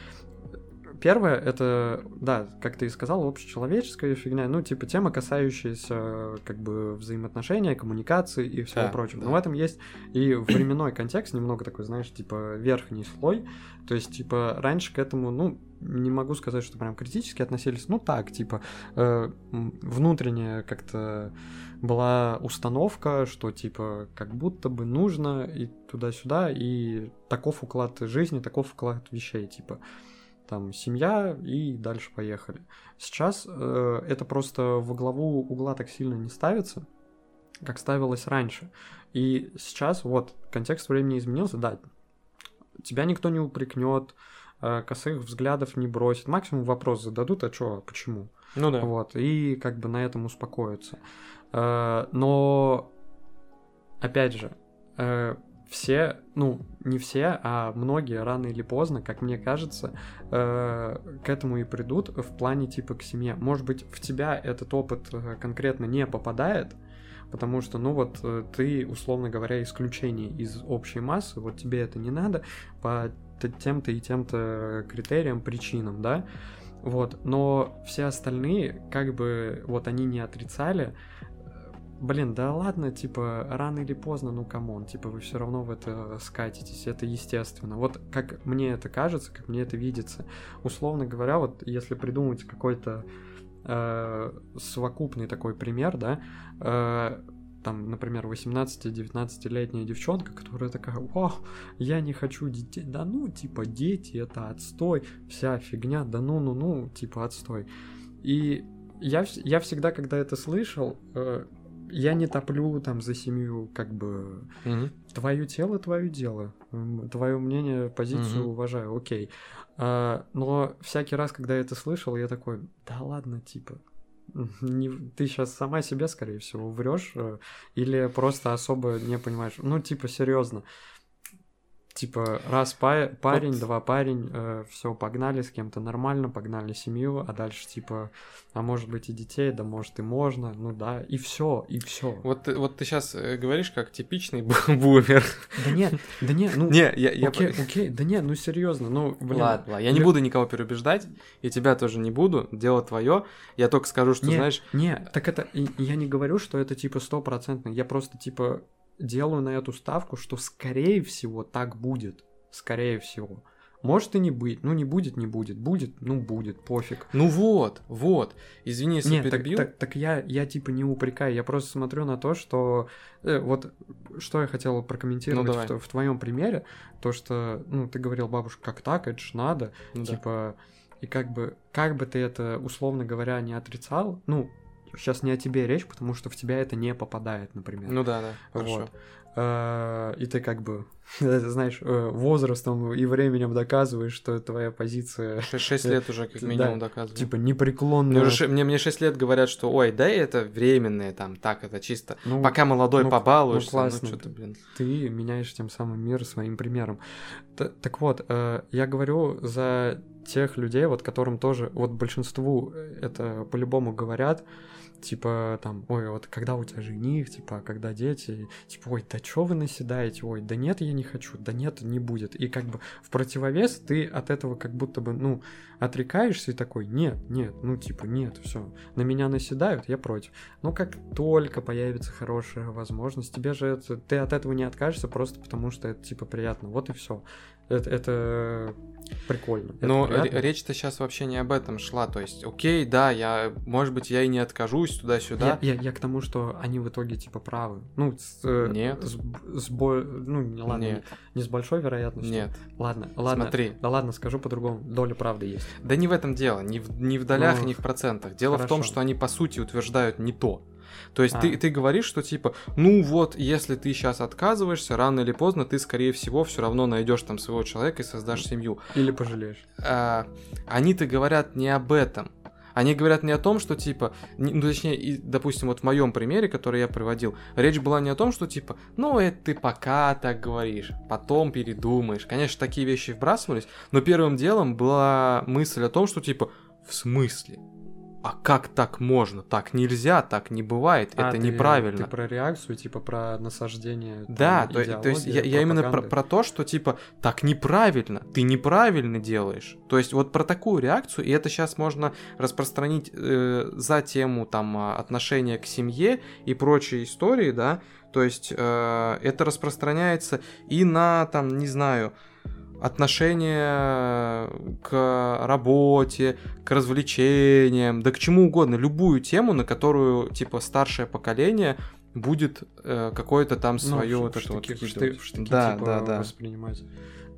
Первое, это, да, как ты и сказал, общечеловеческая фигня, ну, типа, тема, касающаяся, как бы, взаимоотношения, коммуникации и всего Да, прочего. да. Но в этом есть и временной контекст, немного такой, знаешь, типа, верхний слой. То есть, типа, раньше к этому, ну, не могу сказать, что прям критически относились, ну, так, типа, э, внутренне как-то была установка, что типа как будто бы нужно и туда-сюда, и таков уклад жизни, таков уклад вещей, типа там семья и дальше поехали. Сейчас э, это просто во главу угла так сильно не ставится, как ставилось раньше. И сейчас вот контекст времени изменился, да, тебя никто не упрекнет, э, косых взглядов не бросит, максимум вопрос зададут, а чё, а почему? Ну да. Вот, и как бы на этом успокоиться. Э, Но, опять же, э, все, ну, не все, а многие рано или поздно, как мне кажется, э, к этому и придут в плане типа к семье. Может быть, в тебя этот опыт конкретно не попадает, потому что, ну вот, ты, условно говоря, исключение из общей массы, вот тебе это не надо по тем-то и тем-то критериям, причинам, да, вот, но все остальные, как бы, вот они не отрицали, э, блин, да ладно, типа, рано или поздно, ну come on, типа, вы все равно в это скатитесь, это естественно. Вот как мне это кажется, как мне это видится. Условно говоря, вот если придумать какой-то э, совокупный такой пример, да, э, там, например, 18-19-летняя девчонка, которая такая, о, я не хочу детей, да ну, типа, дети, это отстой, вся фигня, да ну-ну-ну, типа, отстой. И я, я всегда, когда это слышал, э, я не топлю там за семью, как бы, Мгм. твое тело, твое дело. Твое мнение, позицию Мгм. уважаю, окей. А, но всякий раз, когда я это слышал, я такой, да ладно, типа, *laughs* не, ты сейчас сама себе, скорее всего, врешь, э, или просто особо не понимаешь. Ну, типа, серьезно. Типа, раз па- парень, вот. два парень, э, все, погнали с кем-то нормально, погнали семью, а дальше, типа, а может быть и детей, да может и можно, ну да, и все, и все. Вот, вот ты сейчас э, говоришь как типичный *laughs* бумер. Да нет, да нет, ну... Не, я... я... Окей, окей, да нет, ну серьезно, ну, блин. Ладно, ладно, я не буду никого переубеждать, и тебя тоже не буду, дело твое. Я только скажу, что, не, знаешь... Не, так это... Я не говорю, что это, типа, стопроцентно, я просто, типа, делаю на эту ставку, что скорее всего так будет. Скорее всего. Может и не быть. Ну, не будет, не будет. Будет, ну, будет, пофиг. Ну вот, вот. Извини, если Нет, перебил. Так, так, так я, я типа не упрекаю. Я просто смотрю на то, что... Э, вот что я хотел прокомментировать ну, в, в твоем примере. То, что, ну, ты говорил, бабушка, как так, это ж надо. Ну, типа... Да. И как бы, как бы ты это, условно говоря, не отрицал, ну, сейчас не о тебе речь, потому что в тебя это не попадает, например. Ну да, да, хорошо. Вот. А, и ты как бы, *laughs* знаешь, э, возрастом и временем доказываешь, что твоя позиция... Шесть лет уже как минимум да, доказываю. Типа непреклонная. Мне, мне, мне 6 лет говорят, что ой, да это временное там, так, это чисто, ну, пока молодой ну, побалуешься, ну, классно. ну что-то, блин. Ты меняешь тем самым мир своим примером. Т так вот, э, я говорю за тех людей, вот которым тоже, вот большинству это по-любому говорят, типа там, ой, вот когда у тебя жених, типа, а когда дети, типа, ой, да чё вы наседаете, ой, да нет, я не хочу, да нет, не будет. И как бы в противовес ты от этого как будто бы, ну, отрекаешься и такой, нет, нет, ну, типа, нет, все, на меня наседают, я против. Но как только появится хорошая возможность, тебе же это, ты от этого не откажешься просто потому, что это, типа, приятно, вот и все. Это, это прикольно. Но речь-то сейчас вообще не об этом шла. То есть, окей, да, я, может быть, я и не откажусь туда-сюда. Я, я, я к тому, что они в итоге типа правы. Ну, с, э, Нет. С, с бо... Ну, ладно, Нет. Не, не с большой вероятностью. Нет. Ладно, ладно. Смотри. Да ладно, скажу по-другому. Доля правды есть. Да не в этом дело. Не в, не в долях, ну, не в процентах. Дело хорошо. в том, что они по сути утверждают не то. То есть а. ты, ты говоришь, что типа, ну вот, если ты сейчас отказываешься, рано или поздно ты, скорее всего, все равно найдешь там своего человека и создашь семью. Или пожалеешь. А, они-то говорят не об этом. Они говорят не о том, что типа, ну точнее, и, допустим, вот в моем примере, который я приводил, речь была не о том, что типа, ну это ты пока так говоришь, потом передумаешь. Конечно, такие вещи вбрасывались, но первым делом была мысль о том, что типа, в смысле? А как так можно? Так нельзя, так не бывает, а, это ты, неправильно. Ты про реакцию, типа про насаждение. Да, то, то есть я, я именно про, про то, что типа так неправильно, ты неправильно делаешь. То есть вот про такую реакцию, и это сейчас можно распространить э, за тему там отношения к семье и прочие истории, да. То есть э, это распространяется и на там, не знаю, отношение к работе, к развлечениям, да к чему угодно, любую тему, на которую, типа, старшее поколение будет э, какое-то там свое ну, вот это вот штыки, да, типа, да, да. воспринимать.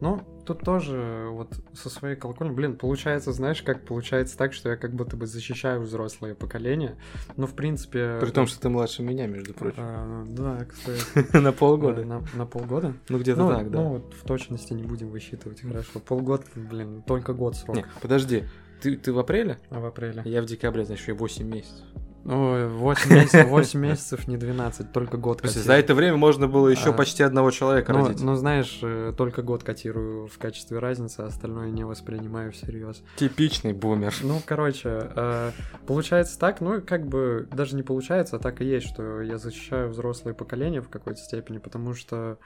Ну, тут тоже вот со своей колокольни, блин, получается, знаешь, как получается так, что я как будто бы защищаю взрослое поколение, но в принципе... При том, что ты младше меня, между прочим. А, да, кстати. *laughs* На полгода. На, на полгода? Ну, где-то ну, так, да. Ну, вот в точности не будем высчитывать, хорошо. Полгода, блин, только год срок. Не, подожди, ты, ты в апреле? А в апреле. Я в декабре, значит, еще 8 месяцев. Ой, 8 *laughs* месяцев, 8 месяцев, не 12, только год котирую. За это время можно было еще а, почти одного человека ну, родить. Ну, знаешь, э, только год котирую в качестве разницы, а остальное не воспринимаю всерьез. Типичный бумер. Ну, короче, э, получается так, ну, как бы даже не получается, а так и есть, что я защищаю взрослые поколения в какой-то степени, потому что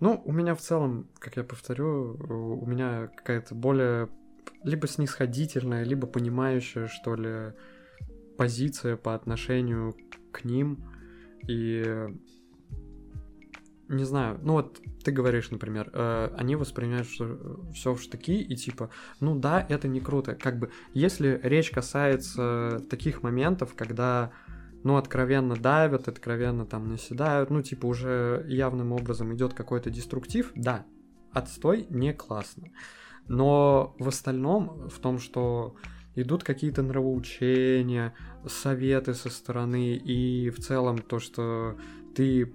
ну, у меня в целом, как я повторю, у меня какая-то более либо снисходительная, либо понимающая, что ли, позиция по отношению к ним. И не знаю, ну вот ты говоришь, например, э, они воспринимают все в штыки и типа, ну да, это не круто. Как бы, если речь касается таких моментов, когда, ну, откровенно давят, откровенно там наседают, ну, типа, уже явным образом идет какой-то деструктив, да, отстой не классно. Но в остальном, в том, что идут какие-то нравоучения, советы со стороны, и в целом то, что ты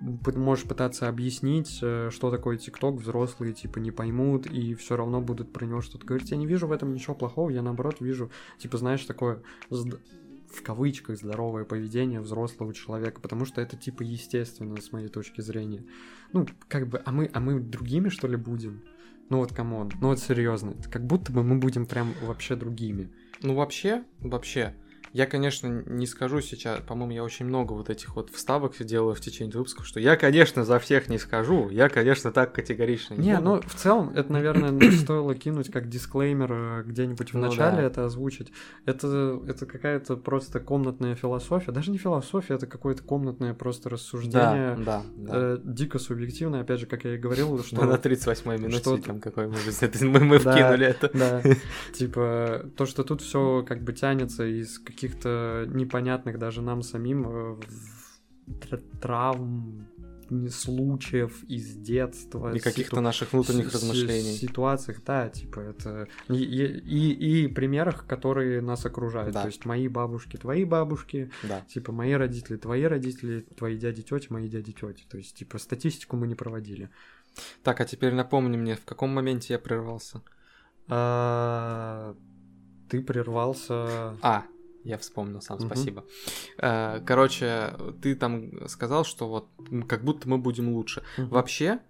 можешь пытаться объяснить, э, что такое ТикТок, взрослые типа не поймут и все равно будут про него что-то говорить. Я не вижу в этом ничего плохого, я наоборот вижу, типа, знаешь, такое в кавычках здоровое поведение взрослого человека, потому что это типа естественно с моей точки зрения. Ну, как бы, а мы, а мы другими что ли будем? Ну вот, come on, ну вот серьезно, как будто бы мы будем прям вообще другими. Ну вообще, вообще, я, конечно, не скажу сейчас, по-моему, я очень много вот этих вот вставок делаю в течение выпусков, что я, конечно, за всех не скажу, я, конечно, так категорично не Не, буду. ну, в целом, это, наверное, *clears throat* стоило кинуть как дисклеймер э, где-нибудь в ну, начале, да. это озвучить. Это, это какая-то просто комнатная философия, даже не философия, это какое-то комнатное просто рассуждение, да, да, да. Э, дико субъективное, опять же, как я и говорил, *laughs* что... На 38-й минуте, что... там, какой мы, мы, мы вкинули это. Да, *laughs* типа, то, что тут все как бы тянется из каких каких-то непонятных даже нам самим э, травм, случаев из детства. И каких-то наших внутренних с, размышлений. Ситуациях, да, типа это... И, и, и примерах, которые нас окружают. Да. То есть мои бабушки, твои бабушки, да. типа мои родители, твои родители, твои дяди, тети, мои дяди, тети. То есть, типа, статистику мы не проводили. Так, а теперь напомни мне, в каком моменте я прервался? А, ты прервался... А, я вспомнил сам, угу. спасибо. Э, короче, ты там сказал, что вот как будто мы будем лучше. Угу. Вообще,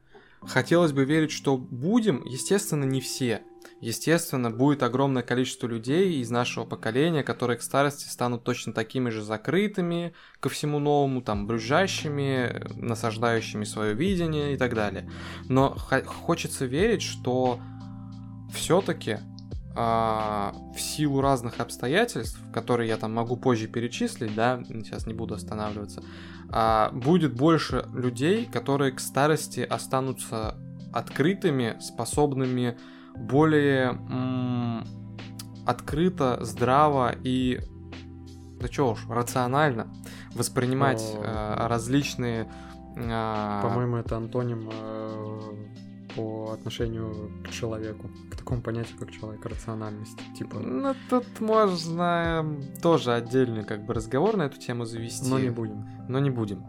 хотелось бы верить, что будем, естественно, не все. Естественно, будет огромное количество людей из нашего поколения, которые к старости станут точно такими же закрытыми ко всему новому, там, брюзжащими, насаждающими свое видение и так далее. Но хочется верить, что все-таки а, в силу разных обстоятельств, которые я там могу позже перечислить, да, сейчас не буду останавливаться, а, будет больше людей, которые к старости останутся открытыми, способными более м- открыто, здраво и да чё уж, рационально воспринимать э, различные... Э, По-моему, это антоним э, по отношению к человеку, к такому понятию, как человек, рациональность, типа. Ну, тут можно тоже отдельный как бы разговор на эту тему завести. Но не будем. Но не будем.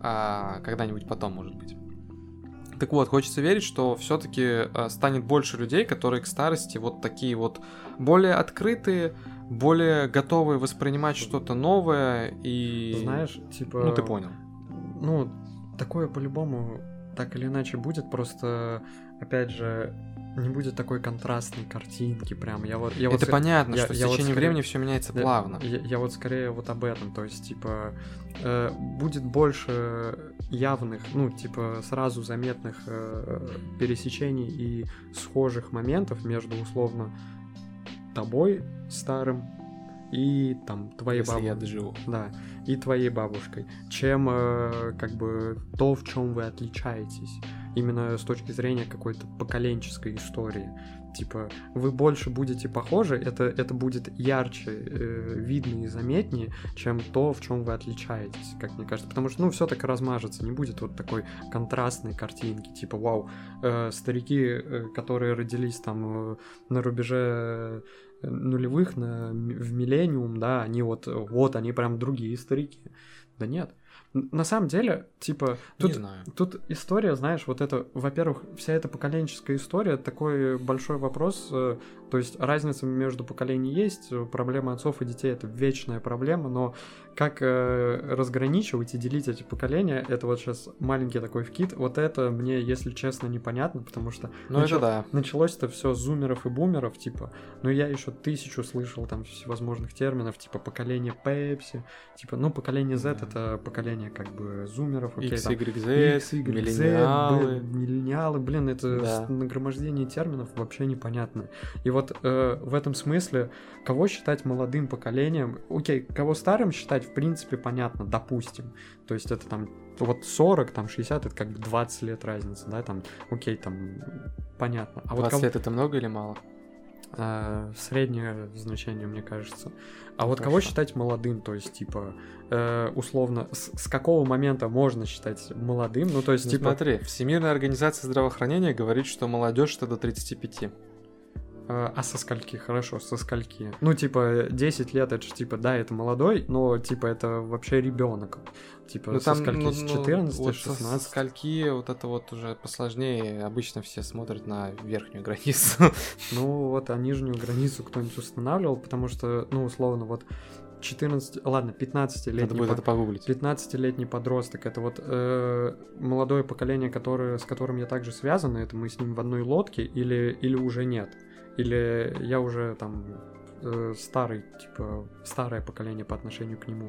А, когда-нибудь потом, может быть. Так вот, хочется верить, что все-таки а, станет больше людей, которые к старости вот такие вот более открытые, более готовые воспринимать что-то новое и... Знаешь, типа... Ну, ты понял. Ну, такое по-любому так или иначе будет, просто, опять же, не будет такой контрастной картинки прям. Я вот, я Это вот, понятно, я, что я в течение вот времени все меняется плавно. Я, я вот скорее вот об этом, то есть, типа, э, будет больше явных, ну, типа, сразу заметных э, пересечений и схожих моментов между, условно, тобой старым и там твоей бабушкой. я доживу. Да, и твоей бабушкой, чем э, как бы то, в чем вы отличаетесь. Именно с точки зрения какой-то поколенческой истории. Типа, вы больше будете похожи, это, это будет ярче, э, видно и заметнее, чем то, в чем вы отличаетесь, как мне кажется. Потому что, ну, все так размажется, не будет вот такой контрастной картинки, типа, вау, э, старики, э, которые родились там э, на рубеже нулевых на, в миллениум, да, они вот, вот они прям другие старики. Да нет. На самом деле, типа, тут, тут история, знаешь, вот это, во-первых, вся эта поколенческая история, такой большой вопрос, э, то есть разница между поколениями есть, проблема отцов и детей это вечная проблема, но как э, разграничивать и делить эти поколения, это вот сейчас маленький такой вкид, вот это мне, если честно, непонятно, потому что ну, нач... да. началось это все зумеров и бумеров, типа, ну я еще тысячу слышал там всевозможных терминов, типа поколение Пепси, типа, ну поколение Z да. это поколение как бы зумеров, окей, X, там, Y, Z, X, Y, миллениалы. Z, блин, миллениалы, блин, это да. нагромождение терминов вообще непонятно. И вот вот э, в этом смысле, кого считать молодым поколением, окей, кого старым считать, в принципе, понятно, допустим. То есть это там вот 40, там 60, это как бы 20 лет разница, да, там, окей, там, понятно. А 20 вот кого... лет это много или мало? э, среднее значение, мне кажется. А вот Хорошо. кого считать молодым, то есть, типа, э, условно, с, с какого момента можно считать молодым? Ну, то есть, ну, типа... Смотри, Всемирная организация здравоохранения говорит, что молодежь это до 35. А, а со скольки? Хорошо, со скольки? Ну, типа, 10 лет, это же, типа, да, это молодой, но, типа, это вообще ребенок. Типа, ну, со там, скольки? Ну, с 14, ну, вот 16? Со скольки вот это вот уже посложнее. Обычно все смотрят на верхнюю границу. *laughs* Ну, вот, а нижнюю границу кто-нибудь устанавливал, потому что, ну, условно, вот 14, ладно, 15-летний, Надо будет по- это погуглить. 15-летний подросток, это вот э, молодое поколение, которое, с которым я также связан, это мы с ним в одной лодке или, или уже нет? Или я уже там э, старый, типа, старое поколение по отношению к нему?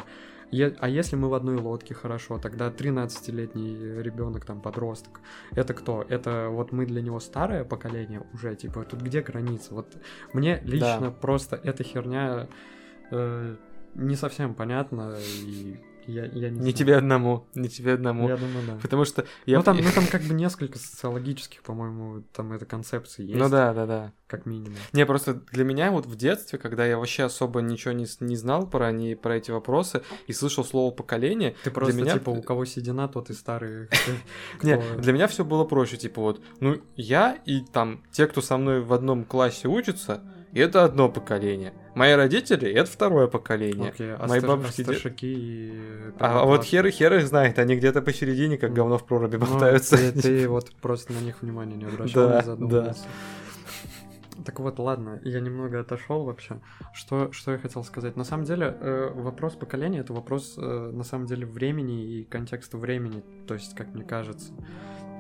Е- а если мы в одной лодке, хорошо, тогда 13-летний ребенок, там, подросток, это кто? Это вот мы для него старое поколение уже, типа, тут где граница? Вот мне лично просто эта херня э, не совсем понятна, и я, я не, Не знаю. тебе одному, не тебе одному. Я думаю, да. Потому что я... Ну там, ну там *laughs* как бы несколько социологических, по-моему, там эта концепция есть. Ну да, да, да. Как минимум. Не, просто для меня вот в детстве, когда я вообще особо ничего не, не знал про, они, про эти вопросы и слышал слово поколение, Ты просто меня- типа у кого седина, тот и старый. *laughs* Не, для меня все было проще, типа вот, ну, я и там те, кто со мной в одном классе учатся, это одно поколение. Мои родители это второе поколение. Окей, а мои стар- бабушки, а старшаки и... А, вот хер, хер их знает, они где-то посередине, как Ну, говно в проруби Ну, болтаются. Ты, ты вот просто на них внимания не обращал, Да, не задумывался. Так вот, ладно, я немного отошел вообще. Что, что я хотел сказать? На самом деле, э, вопрос поколения это вопрос, э, на самом деле, времени и контекста времени, то есть, как мне кажется.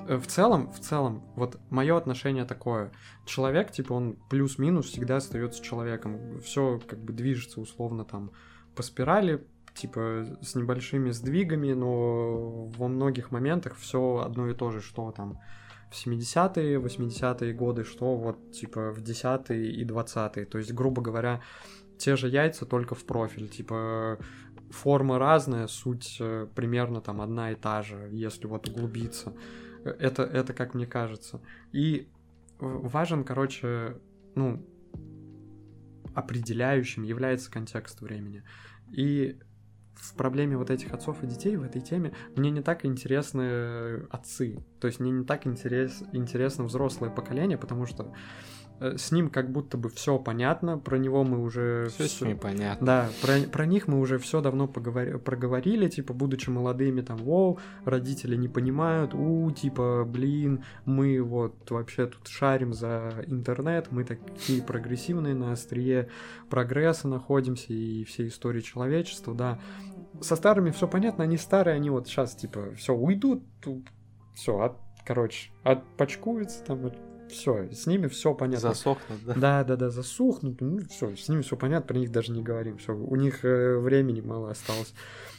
Э, В целом, в целом, вот мое отношение такое. Человек, типа, он плюс-минус всегда остается человеком. Все как бы движется условно там по спирали, типа с небольшими сдвигами, но во многих моментах все одно и то же, что там в 70-е, 80-е годы, что вот типа в 10-е и 20-е. То есть, грубо говоря, те же яйца, только в профиль. Типа форма разная, суть э, примерно там одна и та же, если вот углубиться. Это, это как мне кажется. И важен, короче, ну, определяющим является контекст времени. И в проблеме вот этих отцов и детей в этой теме мне не так интересны отцы. То есть мне не так интерес, интересно взрослое поколение, потому что с ним как будто бы все понятно, про него мы уже Все с ними понятно. да, про, про них мы уже все давно поговори- проговорили, типа, будучи молодыми, там, воу, родители не понимают, у, типа, блин, мы вот вообще тут шарим за интернет, мы такие прогрессивные, на острие прогресса находимся и всей истории человечества, да. Со старыми все понятно, они старые, они вот сейчас, типа, все, уйдут, все, от, короче, отпочкуются там, все, с ними все понятно. Засохнут, да? Да, да, да, засохнут. Ну, все, с ними все понятно, про них даже не говорим. Все, у них э, времени мало осталось.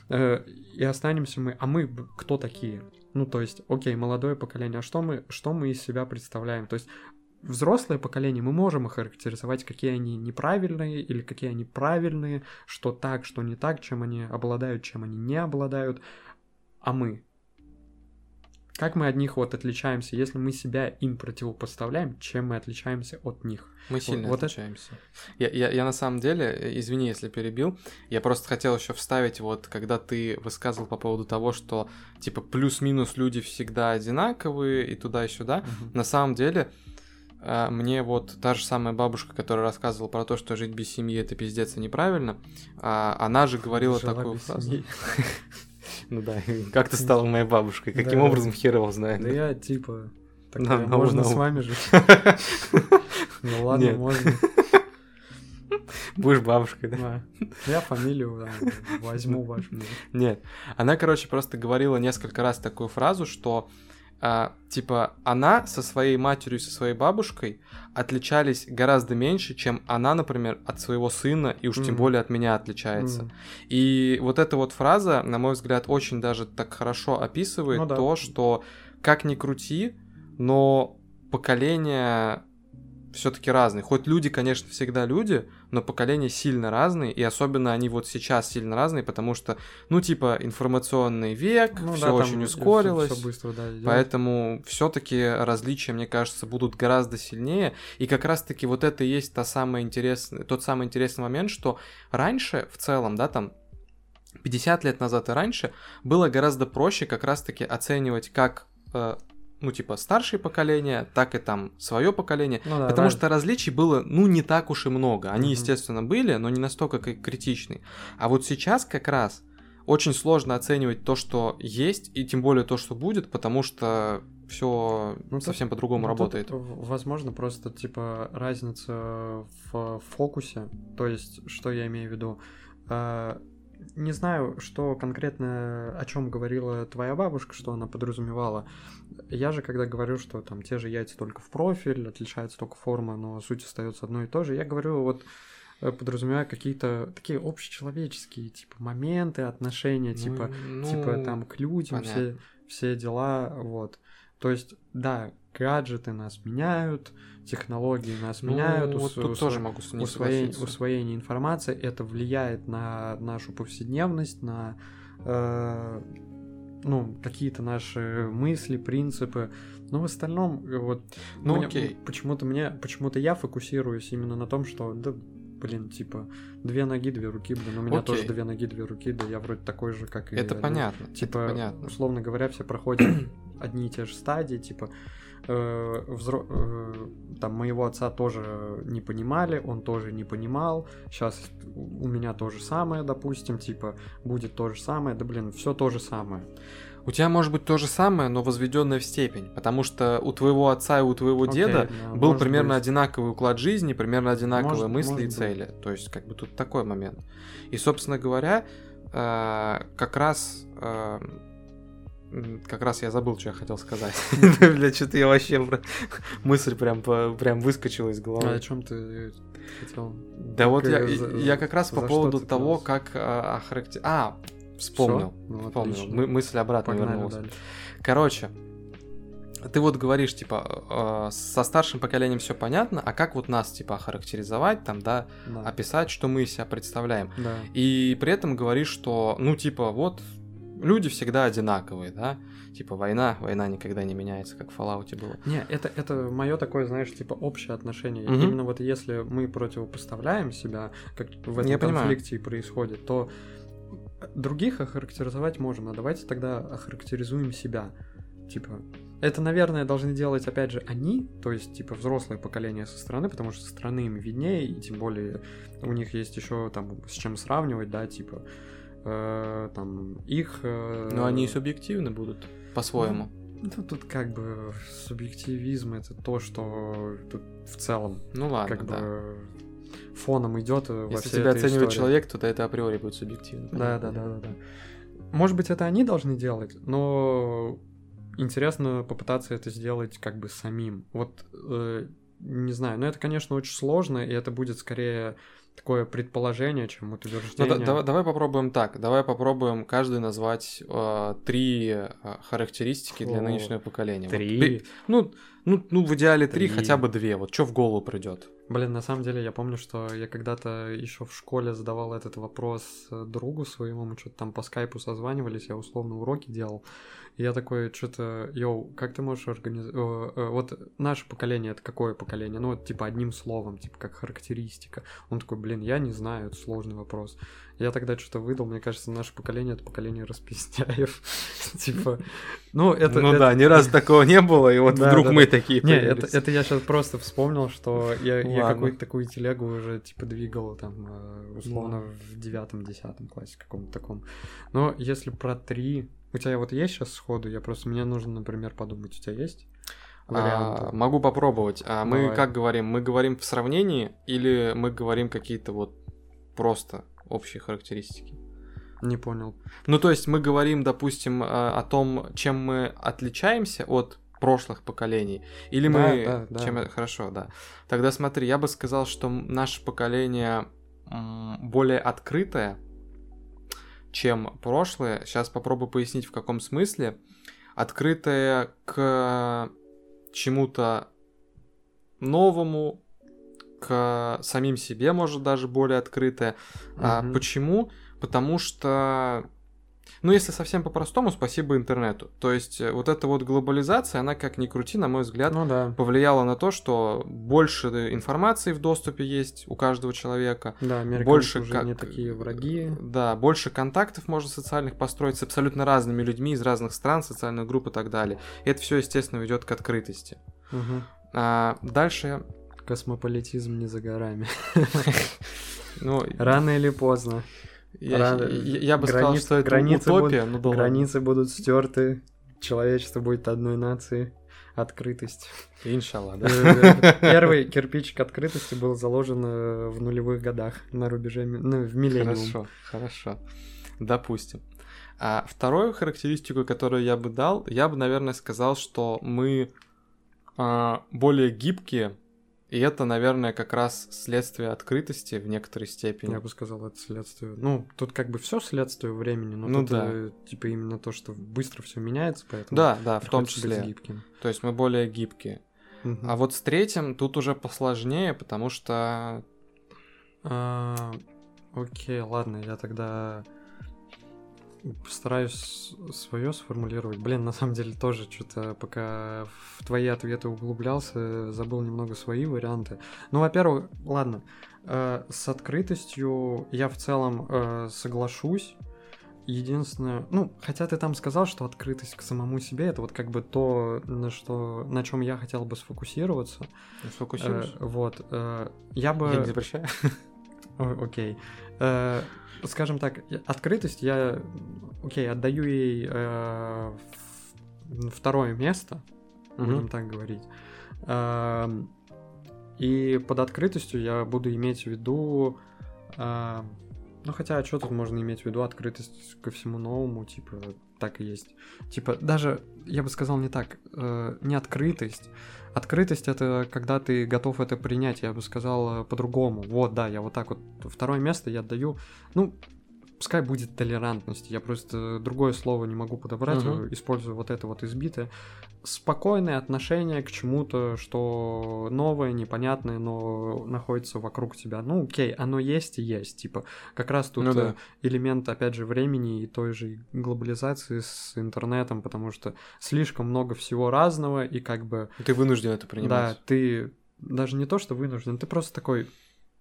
Э, и останемся мы. А мы кто такие? Ну, то есть, окей, молодое поколение, а что мы, что мы из себя представляем? То есть, взрослое поколение мы можем охарактеризовать, какие они неправильные или какие они правильные, что так, что не так, чем они обладают, чем они не обладают. А мы? Как мы от них вот отличаемся, если мы себя им противопоставляем, чем мы отличаемся от них? Мы сильно вот это- отличаемся. Я, я, я на самом деле, э, извини, если перебил, я просто хотел еще вставить, вот, когда ты высказывал по поводу того, что, типа, плюс-минус люди всегда одинаковые и туда и сюда. На самом деле, э, мне вот та же самая бабушка, которая рассказывала про то, что жить без семьи это пиздец и неправильно, а, она же говорила Жила такую фразу. *laughs* Ну да, *laughs* как ты стала моей бабушкой? Каким Да. образом хер его знает? Да я типа... Такая, на- можно на- с вами жить? *laughs* Ну ладно, можно. *laughs* Будешь бабушкой, да? Да. Я фамилию да, возьму вашу. да. Нет. Она, короче, просто говорила несколько раз такую фразу, что а, типа она со своей матерью со своей бабушкой отличались гораздо меньше, чем она, например, от своего сына и уж тем Мгм. более от меня отличается. М. И вот эта вот фраза, на мой взгляд, очень даже так хорошо описывает Ну да. то, что как ни крути, но поколения все-таки разные. Хоть люди, конечно, всегда люди, но поколения сильно разные, и особенно они вот сейчас сильно разные, потому что, ну, типа, информационный век, Ну все да, очень ускорилось. Все быстро, да. Поэтому все-таки различия, мне кажется, будут гораздо сильнее. И как раз-таки вот это и есть та самая интересная, тот самый интересный момент, что раньше в целом, да, там 50 лет назад и раньше было гораздо проще как раз-таки оценивать как э, ну, типа, старшее поколение, так и там свое поколение. Ну да, Потому раз- что различий было, ну, не так уж и много. Они, Мгм. естественно, были, но не настолько как критичны. А вот сейчас как раз очень сложно оценивать то, что есть, и тем более то, что будет, потому что все Ну, тут- совсем по-другому Ну, тут, работает. в- возможно, просто, типа, разница в фокусе. То есть, что я имею в виду? Не знаю, что конкретно, о чем говорила твоя бабушка, что она подразумевала. Я же, когда говорю, что там те же яйца только в профиль, отличается только форма, но суть остается одной и той же, я говорю вот э, подразумевая какие-то такие общечеловеческие, типа, моменты, отношения, Ну, типа, ну, типа, там, к людям, все, все дела, вот. То есть, да, гаджеты нас меняют, технологии нас Ну, меняют, вот ус- тут ус- тоже могу с- усвоение, усвоение информации, это влияет на нашу повседневность, на э, ну, какие-то наши мысли, принципы. Но в остальном, э, вот Ну, мне- окей. почему-то мне, почему-то я фокусируюсь именно на том, что да, блин, типа, две ноги, две руки, блин, у меня Окей. тоже две ноги, две руки, да я вроде такой же, как и... Это ну, понятно. Типа, это понятно. условно говоря, все проходят *clears throat* одни и те же стадии, типа, э, взро- э, там моего отца тоже не понимали, он тоже не понимал, сейчас у меня то же самое, допустим, типа, будет то же самое, да блин, все то же самое. У тебя может быть то же самое, но возведенное в степень. Потому что у твоего отца и у твоего Окей, деда да, был может примерно быть. одинаковый уклад жизни, примерно одинаковые Может- мысли может и быть. цели. То есть, как бы тут такой момент. И, собственно говоря, э, как раз. э, как раз я забыл, что я хотел сказать. *laughs* Бля, что-то я вообще... *laughs* Мысль прям, прям выскочила из А головы. о чем ты хотел? Да вот я, Э, я как раз по поводу того, как а, охарактер- А, вспомнил. Всё? Ну, Вспомнил. отлично. Мы- мысль обратно Погнали вернулась. дальше. Короче, ты вот говоришь, типа, э, со старшим поколением все понятно, а как вот нас, типа, охарактеризовать, там, да, Да. описать, что мы из себя представляем. Да. И при этом говоришь, что, ну, типа, вот, люди всегда одинаковые, да, типа, война, война никогда не меняется, как в Fallout было. Не, это, это мое такое, знаешь, типа общее отношение. Мгм. Именно вот если мы противопоставляем себя, как в этом Я понимаю. конфликте и происходит, то других охарактеризовать можем, а давайте тогда охарактеризуем себя. Типа, это, наверное, должны делать, опять же, они, то есть, типа, взрослое поколение со стороны, потому что со стороны им виднее, и тем более у них есть еще там с чем сравнивать, да, типа, э, там, их... э, Но они и субъективны будут, по-своему. ну, тут как бы субъективизм это то, что тут в целом Ну ладно, как да. бы фоном идет во Если тебя оценивает истории. человек, то это априори будет субъективно. Да, да, да, да, да. Может быть, это они должны делать, но интересно попытаться это сделать как бы самим. Вот э, не знаю, но это, конечно, очень сложно, и это будет скорее такое предположение, чем Ну, утверждение. да- давай, давай попробуем так. Давай попробуем каждый назвать э, три э, характеристики для О, нынешнего поколения. Вот три? пе- ну, ну, ну, в идеале три, Три. хотя бы две. Вот что в голову придет. Блин, на самом деле я помню, что я когда-то еще в школе задавал этот вопрос э, другу своему, мы что-то там по скайпу созванивались, я условно уроки делал. И я такой, что-то, йоу, как ты можешь организовать... Вот наше поколение, это какое поколение? Ну, вот типа одним словом, типа как характеристика. Он такой, блин, я не знаю, это сложный вопрос. Я тогда что-то выдал, мне кажется, наше поколение — это поколение распиздяев. *laughs* Типа, ну, это... ну да, ни разу такого не было, и вот вдруг мы такие Не, это, я сейчас просто вспомнил, что я, какую-то такую телегу уже типа двигал там э, условно в девятом-десятом классе каком-то таком. Но если про три... У тебя вот есть сейчас сходу? Я просто... Мне нужно, например, подумать. У тебя есть А, варианты? могу попробовать. А мы как говорим? Мы говорим в сравнении или мы говорим какие-то вот просто общие характеристики? Не понял. Ну, то есть мы говорим, допустим, э, о том, чем мы отличаемся от прошлых поколений, или Да, мы... да, да. Чем... Хорошо, да. Тогда смотри, я бы сказал, что наше поколение более открытое, чем прошлое. Сейчас попробую пояснить, в каком смысле. Открытое к чему-то новому, к самим себе, может, даже более открытое. А Мгм. почему? Потому что, ну, если совсем по-простому, спасибо интернету. То есть э, вот эта вот глобализация, она, как ни крути, на мой взгляд, Ну да. повлияла на то, что больше информации в доступе есть у каждого человека. Да, больше уже как- не такие враги. Да, больше контактов можно социальных построить с абсолютно разными людьми из разных стран, социальных групп и так далее. И это все, естественно, ведет к открытости. Мгм. А дальше, Космополитизм не за горами. *laughs* ну, Рано или поздно. Я, рано- я- я бы сказал, границ- что это границы утопия, ну да ладно. Границы будут стерты, человечество будет одной нацией. открытость. Иншалла, да? Э, *laughs* Первый кирпичик открытости был заложен э, в нулевых годах на рубеже, ну, в миллениум. Хорошо, хорошо. Допустим. А вторую характеристику, которую я бы дал, я бы, наверное, сказал, что мы а, более гибкие, и это, наверное, как раз следствие открытости в некоторой степени. Я бы сказал, это следствие. Ну, тут как бы все следствие времени, но Ну тут, да. э, типа именно то, что быстро все меняется, поэтому Да, да, в том числе. гибким. То есть мы более гибкие. Мгм. А вот с третьим тут уже посложнее, потому что... А, Окей, ладно, я тогда постараюсь свое сформулировать. Блин, на самом деле тоже что-то пока в твои ответы углублялся, забыл немного свои варианты. Ну, во-первых, ладно, э, с открытостью я в целом э, соглашусь. Единственное, ну, хотя ты там сказал, что открытость к самому себе это вот как бы то, на что, на чем я хотел бы сфокусироваться. Э, Сфокусируйся. вот, э, я бы. Я не запрещаю. Окей. Э, скажем так, открытость я, окей, отдаю ей э, второе место, будем Мгм. так говорить. Эм, И под открытостью я буду иметь в виду... э, Ну, хотя, что тут можно иметь в виду? Открытость ко всему новому, типа, так и есть. Типа, даже, я бы сказал не так, э, не открытость. Открытость — это когда ты готов это принять, я бы сказал э, по-другому. Вот, да, я вот так вот второе место я отдаю, ну, пускай будет толерантность, я просто другое слово не могу подобрать, Мгм. э, использую вот это вот избитое. Спокойное отношение к чему-то, что новое, непонятное, но находится вокруг тебя. Ну, окей, оно есть и есть, типа, как раз тут Ну э, да. элемент, опять же, времени и той же глобализации с интернетом, потому что слишком много всего разного, и как бы Ты вынужден это да, принимать. ты даже не то, что вынужден, ты просто такой,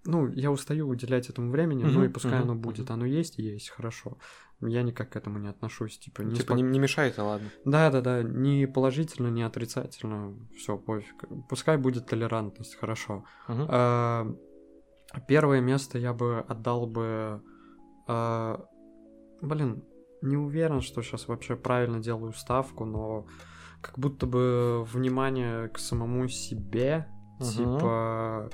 ну, я устаю уделять этому времени, ну Мгм, и пускай мгм, оно будет. Оно есть и есть, хорошо. Я никак к этому не отношусь, типа, не Типа спок- не, не мешает, а ладно. Да, да, да, ни положительно, ни отрицательно, все, пофиг. Пускай будет толерантность, хорошо. А, Первое место я бы отдал бы... а, Блин, не уверен, что сейчас вообще правильно делаю ставку, но как будто бы внимание к самому себе, типа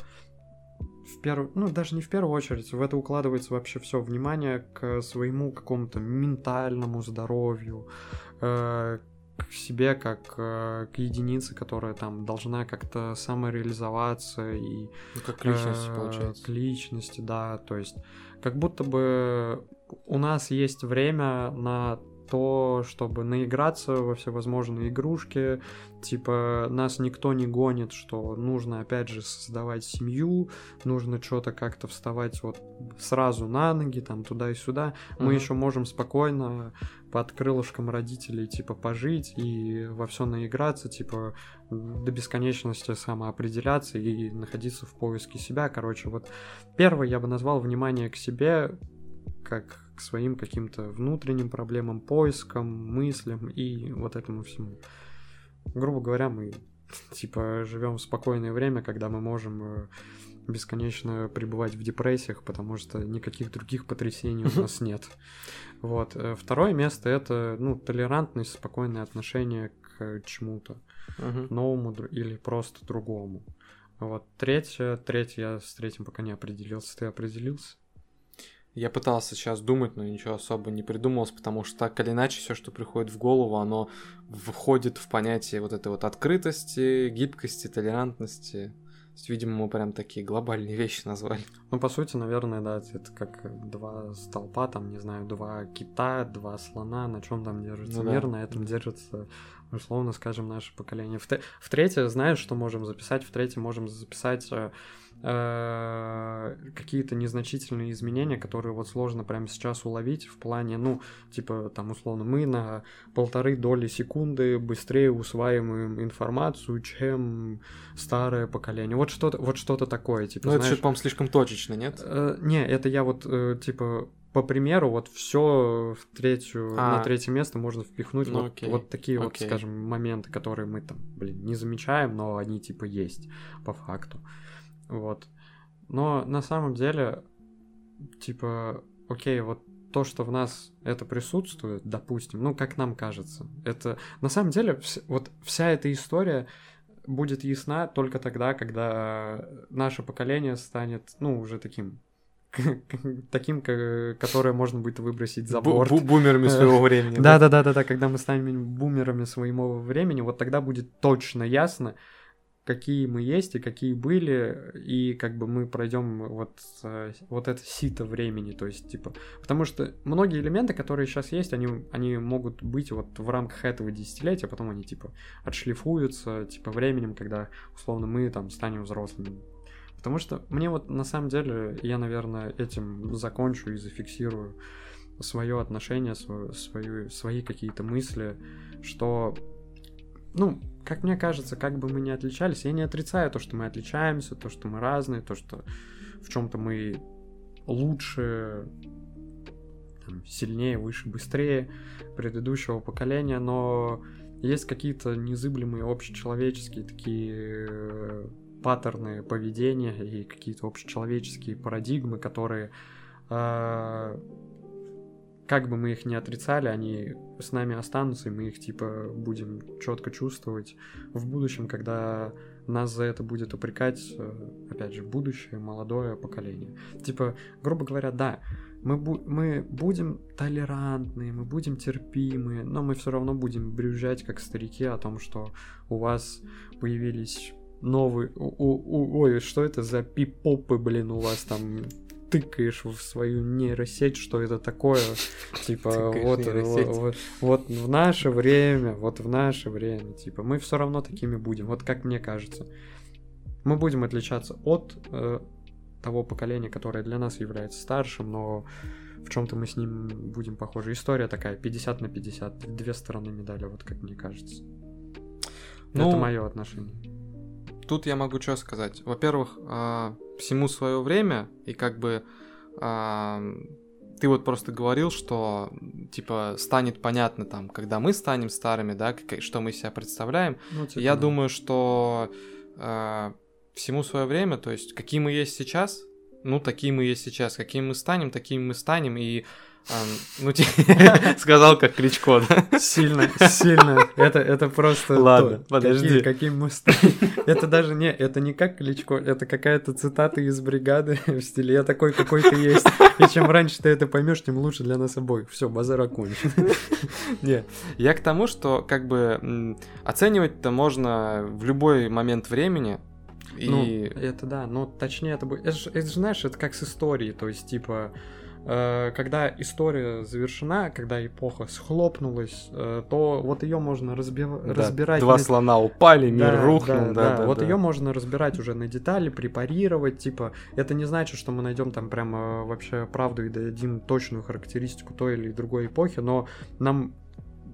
в первую, ну даже не в первую очередь, в это укладывается вообще все внимание к своему какому-то ментальному здоровью, э, к себе как э, к единице, которая там должна как-то самореализоваться и Ну, как личность, э, получается. К личности, да. То есть, как будто бы у нас есть время на то, чтобы наиграться во всевозможные игрушки. Типа, нас никто не гонит, что нужно, опять же, создавать семью, нужно что-то как-то вставать вот сразу на ноги, там, туда и сюда. Мы Мгм. еще можем спокойно под крылышком родителей, типа, пожить и во все наиграться, типа, до бесконечности самоопределяться и находиться в поиске себя. Короче, вот первое я бы назвал внимание к себе, как к своим каким-то внутренним проблемам, поискам, мыслям и вот этому всему. Грубо говоря, мы *laughs* типа живем в спокойное время, когда мы можем э, бесконечно пребывать в депрессиях, потому что никаких других потрясений у нас нет. Вот. Э, Второе место это, ну, толерантность, спокойное отношение к чему-то новому или просто другому. Вот. Третье, третье, я с третьим пока не определился. Ты определился? Я пытался сейчас думать, но ничего особо не придумалось, потому что так или иначе все, что приходит в голову, оно входит в понятие вот этой вот открытости, гибкости, толерантности. То есть, видимо, мы прям такие глобальные вещи назвали. Ну, по сути, наверное, да, это как два столпа, там, не знаю, два кита, два слона, на чем там держится Ну да. мир, на этом держится, условно скажем, наше поколение. В, те- в третье, знаешь, что можем записать? В третье можем записать э, э, какие-то незначительные изменения, которые вот сложно прямо сейчас уловить в плане, ну, типа, там, условно, мы на полторы доли секунды быстрее усваиваем информацию, чем старое поколение. Вот что-то, вот что-то такое, типа, Ну, это по-моему, слишком точечно, нет? Э, не, это я вот, э, типа, по примеру, вот все в третью, А. на третье место можно впихнуть Ну, вот, окей, вот такие вот, окей. скажем, моменты, которые мы там, блин, не замечаем, но они, типа, есть по факту. Вот. Но на самом деле, типа, окей, вот то, что в нас это присутствует, допустим, ну, как нам кажется, это на самом деле вс- вот вся эта история будет ясна только тогда, когда наше поколение станет, ну, уже таким *laughs* таким, которое можно будет выбросить за борт. Бумерами своего времени. Да, да, да, да, да, когда мы станем бумерами своего времени, вот тогда будет точно ясно, какие мы есть и какие были, и как бы мы пройдем вот, э, вот это сито времени, то есть, типа, потому что многие элементы, которые сейчас есть, они, они могут быть вот в рамках этого десятилетия, потом они, типа, отшлифуются, типа, временем, когда, условно, мы там станем взрослыми. Потому что мне вот, на самом деле, я, наверное, этим закончу и зафиксирую свое отношение, свою, свою, свои какие-то мысли, что, ну, как мне кажется, как бы мы ни отличались, я не отрицаю то, что мы отличаемся, то, что мы разные, то, что в чем-то мы лучше, там, сильнее, выше, быстрее предыдущего поколения, но есть какие-то незыблемые общечеловеческие такие паттерны поведения и какие-то общечеловеческие парадигмы, которые э, как бы мы их не отрицали, они с нами останутся, и мы их, типа, будем четко чувствовать в будущем, когда нас за это будет упрекать, э, опять же, будущее, молодое поколение. Типа, грубо говоря, да, мы, бу- мы будем толерантны, мы будем терпимы, но мы все равно будем брюзжать, как старики, о том, что у вас появились новые... ой, что это за пипопы, блин, у вас там тыкаешь в свою нейросеть, что это такое. Типа, вот, вот, вот в наше время, вот в наше время, типа, мы все равно такими будем, вот как мне кажется. Мы будем отличаться от э, того поколения, которое для нас является старшим, но в чем-то мы с ним будем похожи. История такая, 50 на 50, две стороны медали, вот как мне кажется. Ну, это мое отношение. Тут я могу что сказать. Во-первых, э, всему свое время, и как бы э, ты вот просто говорил, что типа станет понятно там, когда мы станем старыми, да, как, что мы себя представляем. Ну, типа, я да. думаю, что э, всему свое время, то есть какие мы есть сейчас, ну такие мы есть сейчас, какими мы станем, такими мы станем, и ну, *laughs* сказал как Кличко, да? Сильно, сильно. Это, это просто... Ладно, подожди. Каким, мы *laughs* Это даже не, это не как Кличко, это какая-то цитата из бригады *laughs* в стиле «Я такой, какой ты есть». И чем раньше ты это поймешь, тем лучше для нас обоих. Все, базар окончен. Не, я к тому, что как бы оценивать-то можно в любой момент времени, ну, и... Ну, это да, но точнее это будет... Это же, знаешь, это как с историей, то есть, типа, когда история завершена, когда эпоха схлопнулась, э, то вот ее можно разби... да, разбирать. Два на... слона упали, мир да, рухнул, да, да, да, да Вот да. ее можно разбирать уже на детали, препарировать, типа. Это не значит, что мы найдем там прямо вообще правду и дадим точную характеристику той или другой эпохи, но нам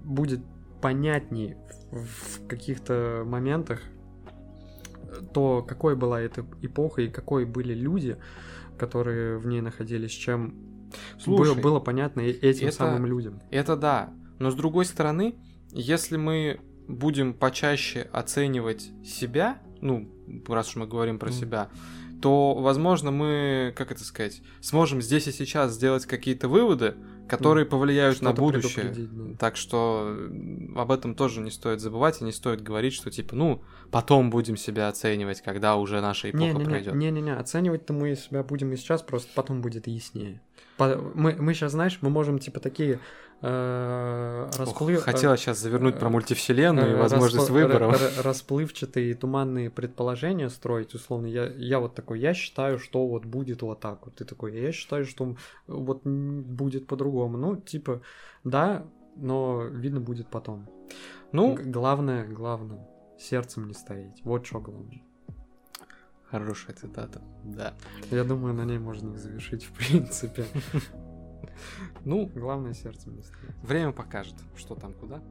будет понятнее в каких-то моментах то, какой была эта эпоха и какой были люди, которые в ней находились, чем Слушай, было, было понятно этим это, самым людям. Это да. Но с другой стороны, если мы будем почаще оценивать себя, ну, раз уж мы говорим про mm. себя, то, возможно, мы, как это сказать, сможем здесь и сейчас сделать какие-то выводы, которые mm. повлияют на будущее. Да. Так что об этом тоже не стоит забывать и не стоит говорить, что типа, ну, потом будем себя оценивать, когда уже наша эпоха не, не, пройдет. Не-не-не, оценивать-то мы себя будем и сейчас, просто потом будет яснее. Мы, мы сейчас, знаешь, мы можем типа такие э, расплыв... Хотела сейчас завернуть про мультивселенную и возможность выбора. Расплывчатые туманные предположения строить, условно. Я, я вот такой, я считаю, что вот будет вот так вот. Ты такой, я считаю, что вот будет по-другому. Ну, типа, да, но видно будет потом. Ну, главное, главное, сердцем не стоять. Вот что главное. Хорошая цитата, да. Я думаю, на ней можно их завершить, в принципе. Ну, главное стоит. Время покажет, что там куда.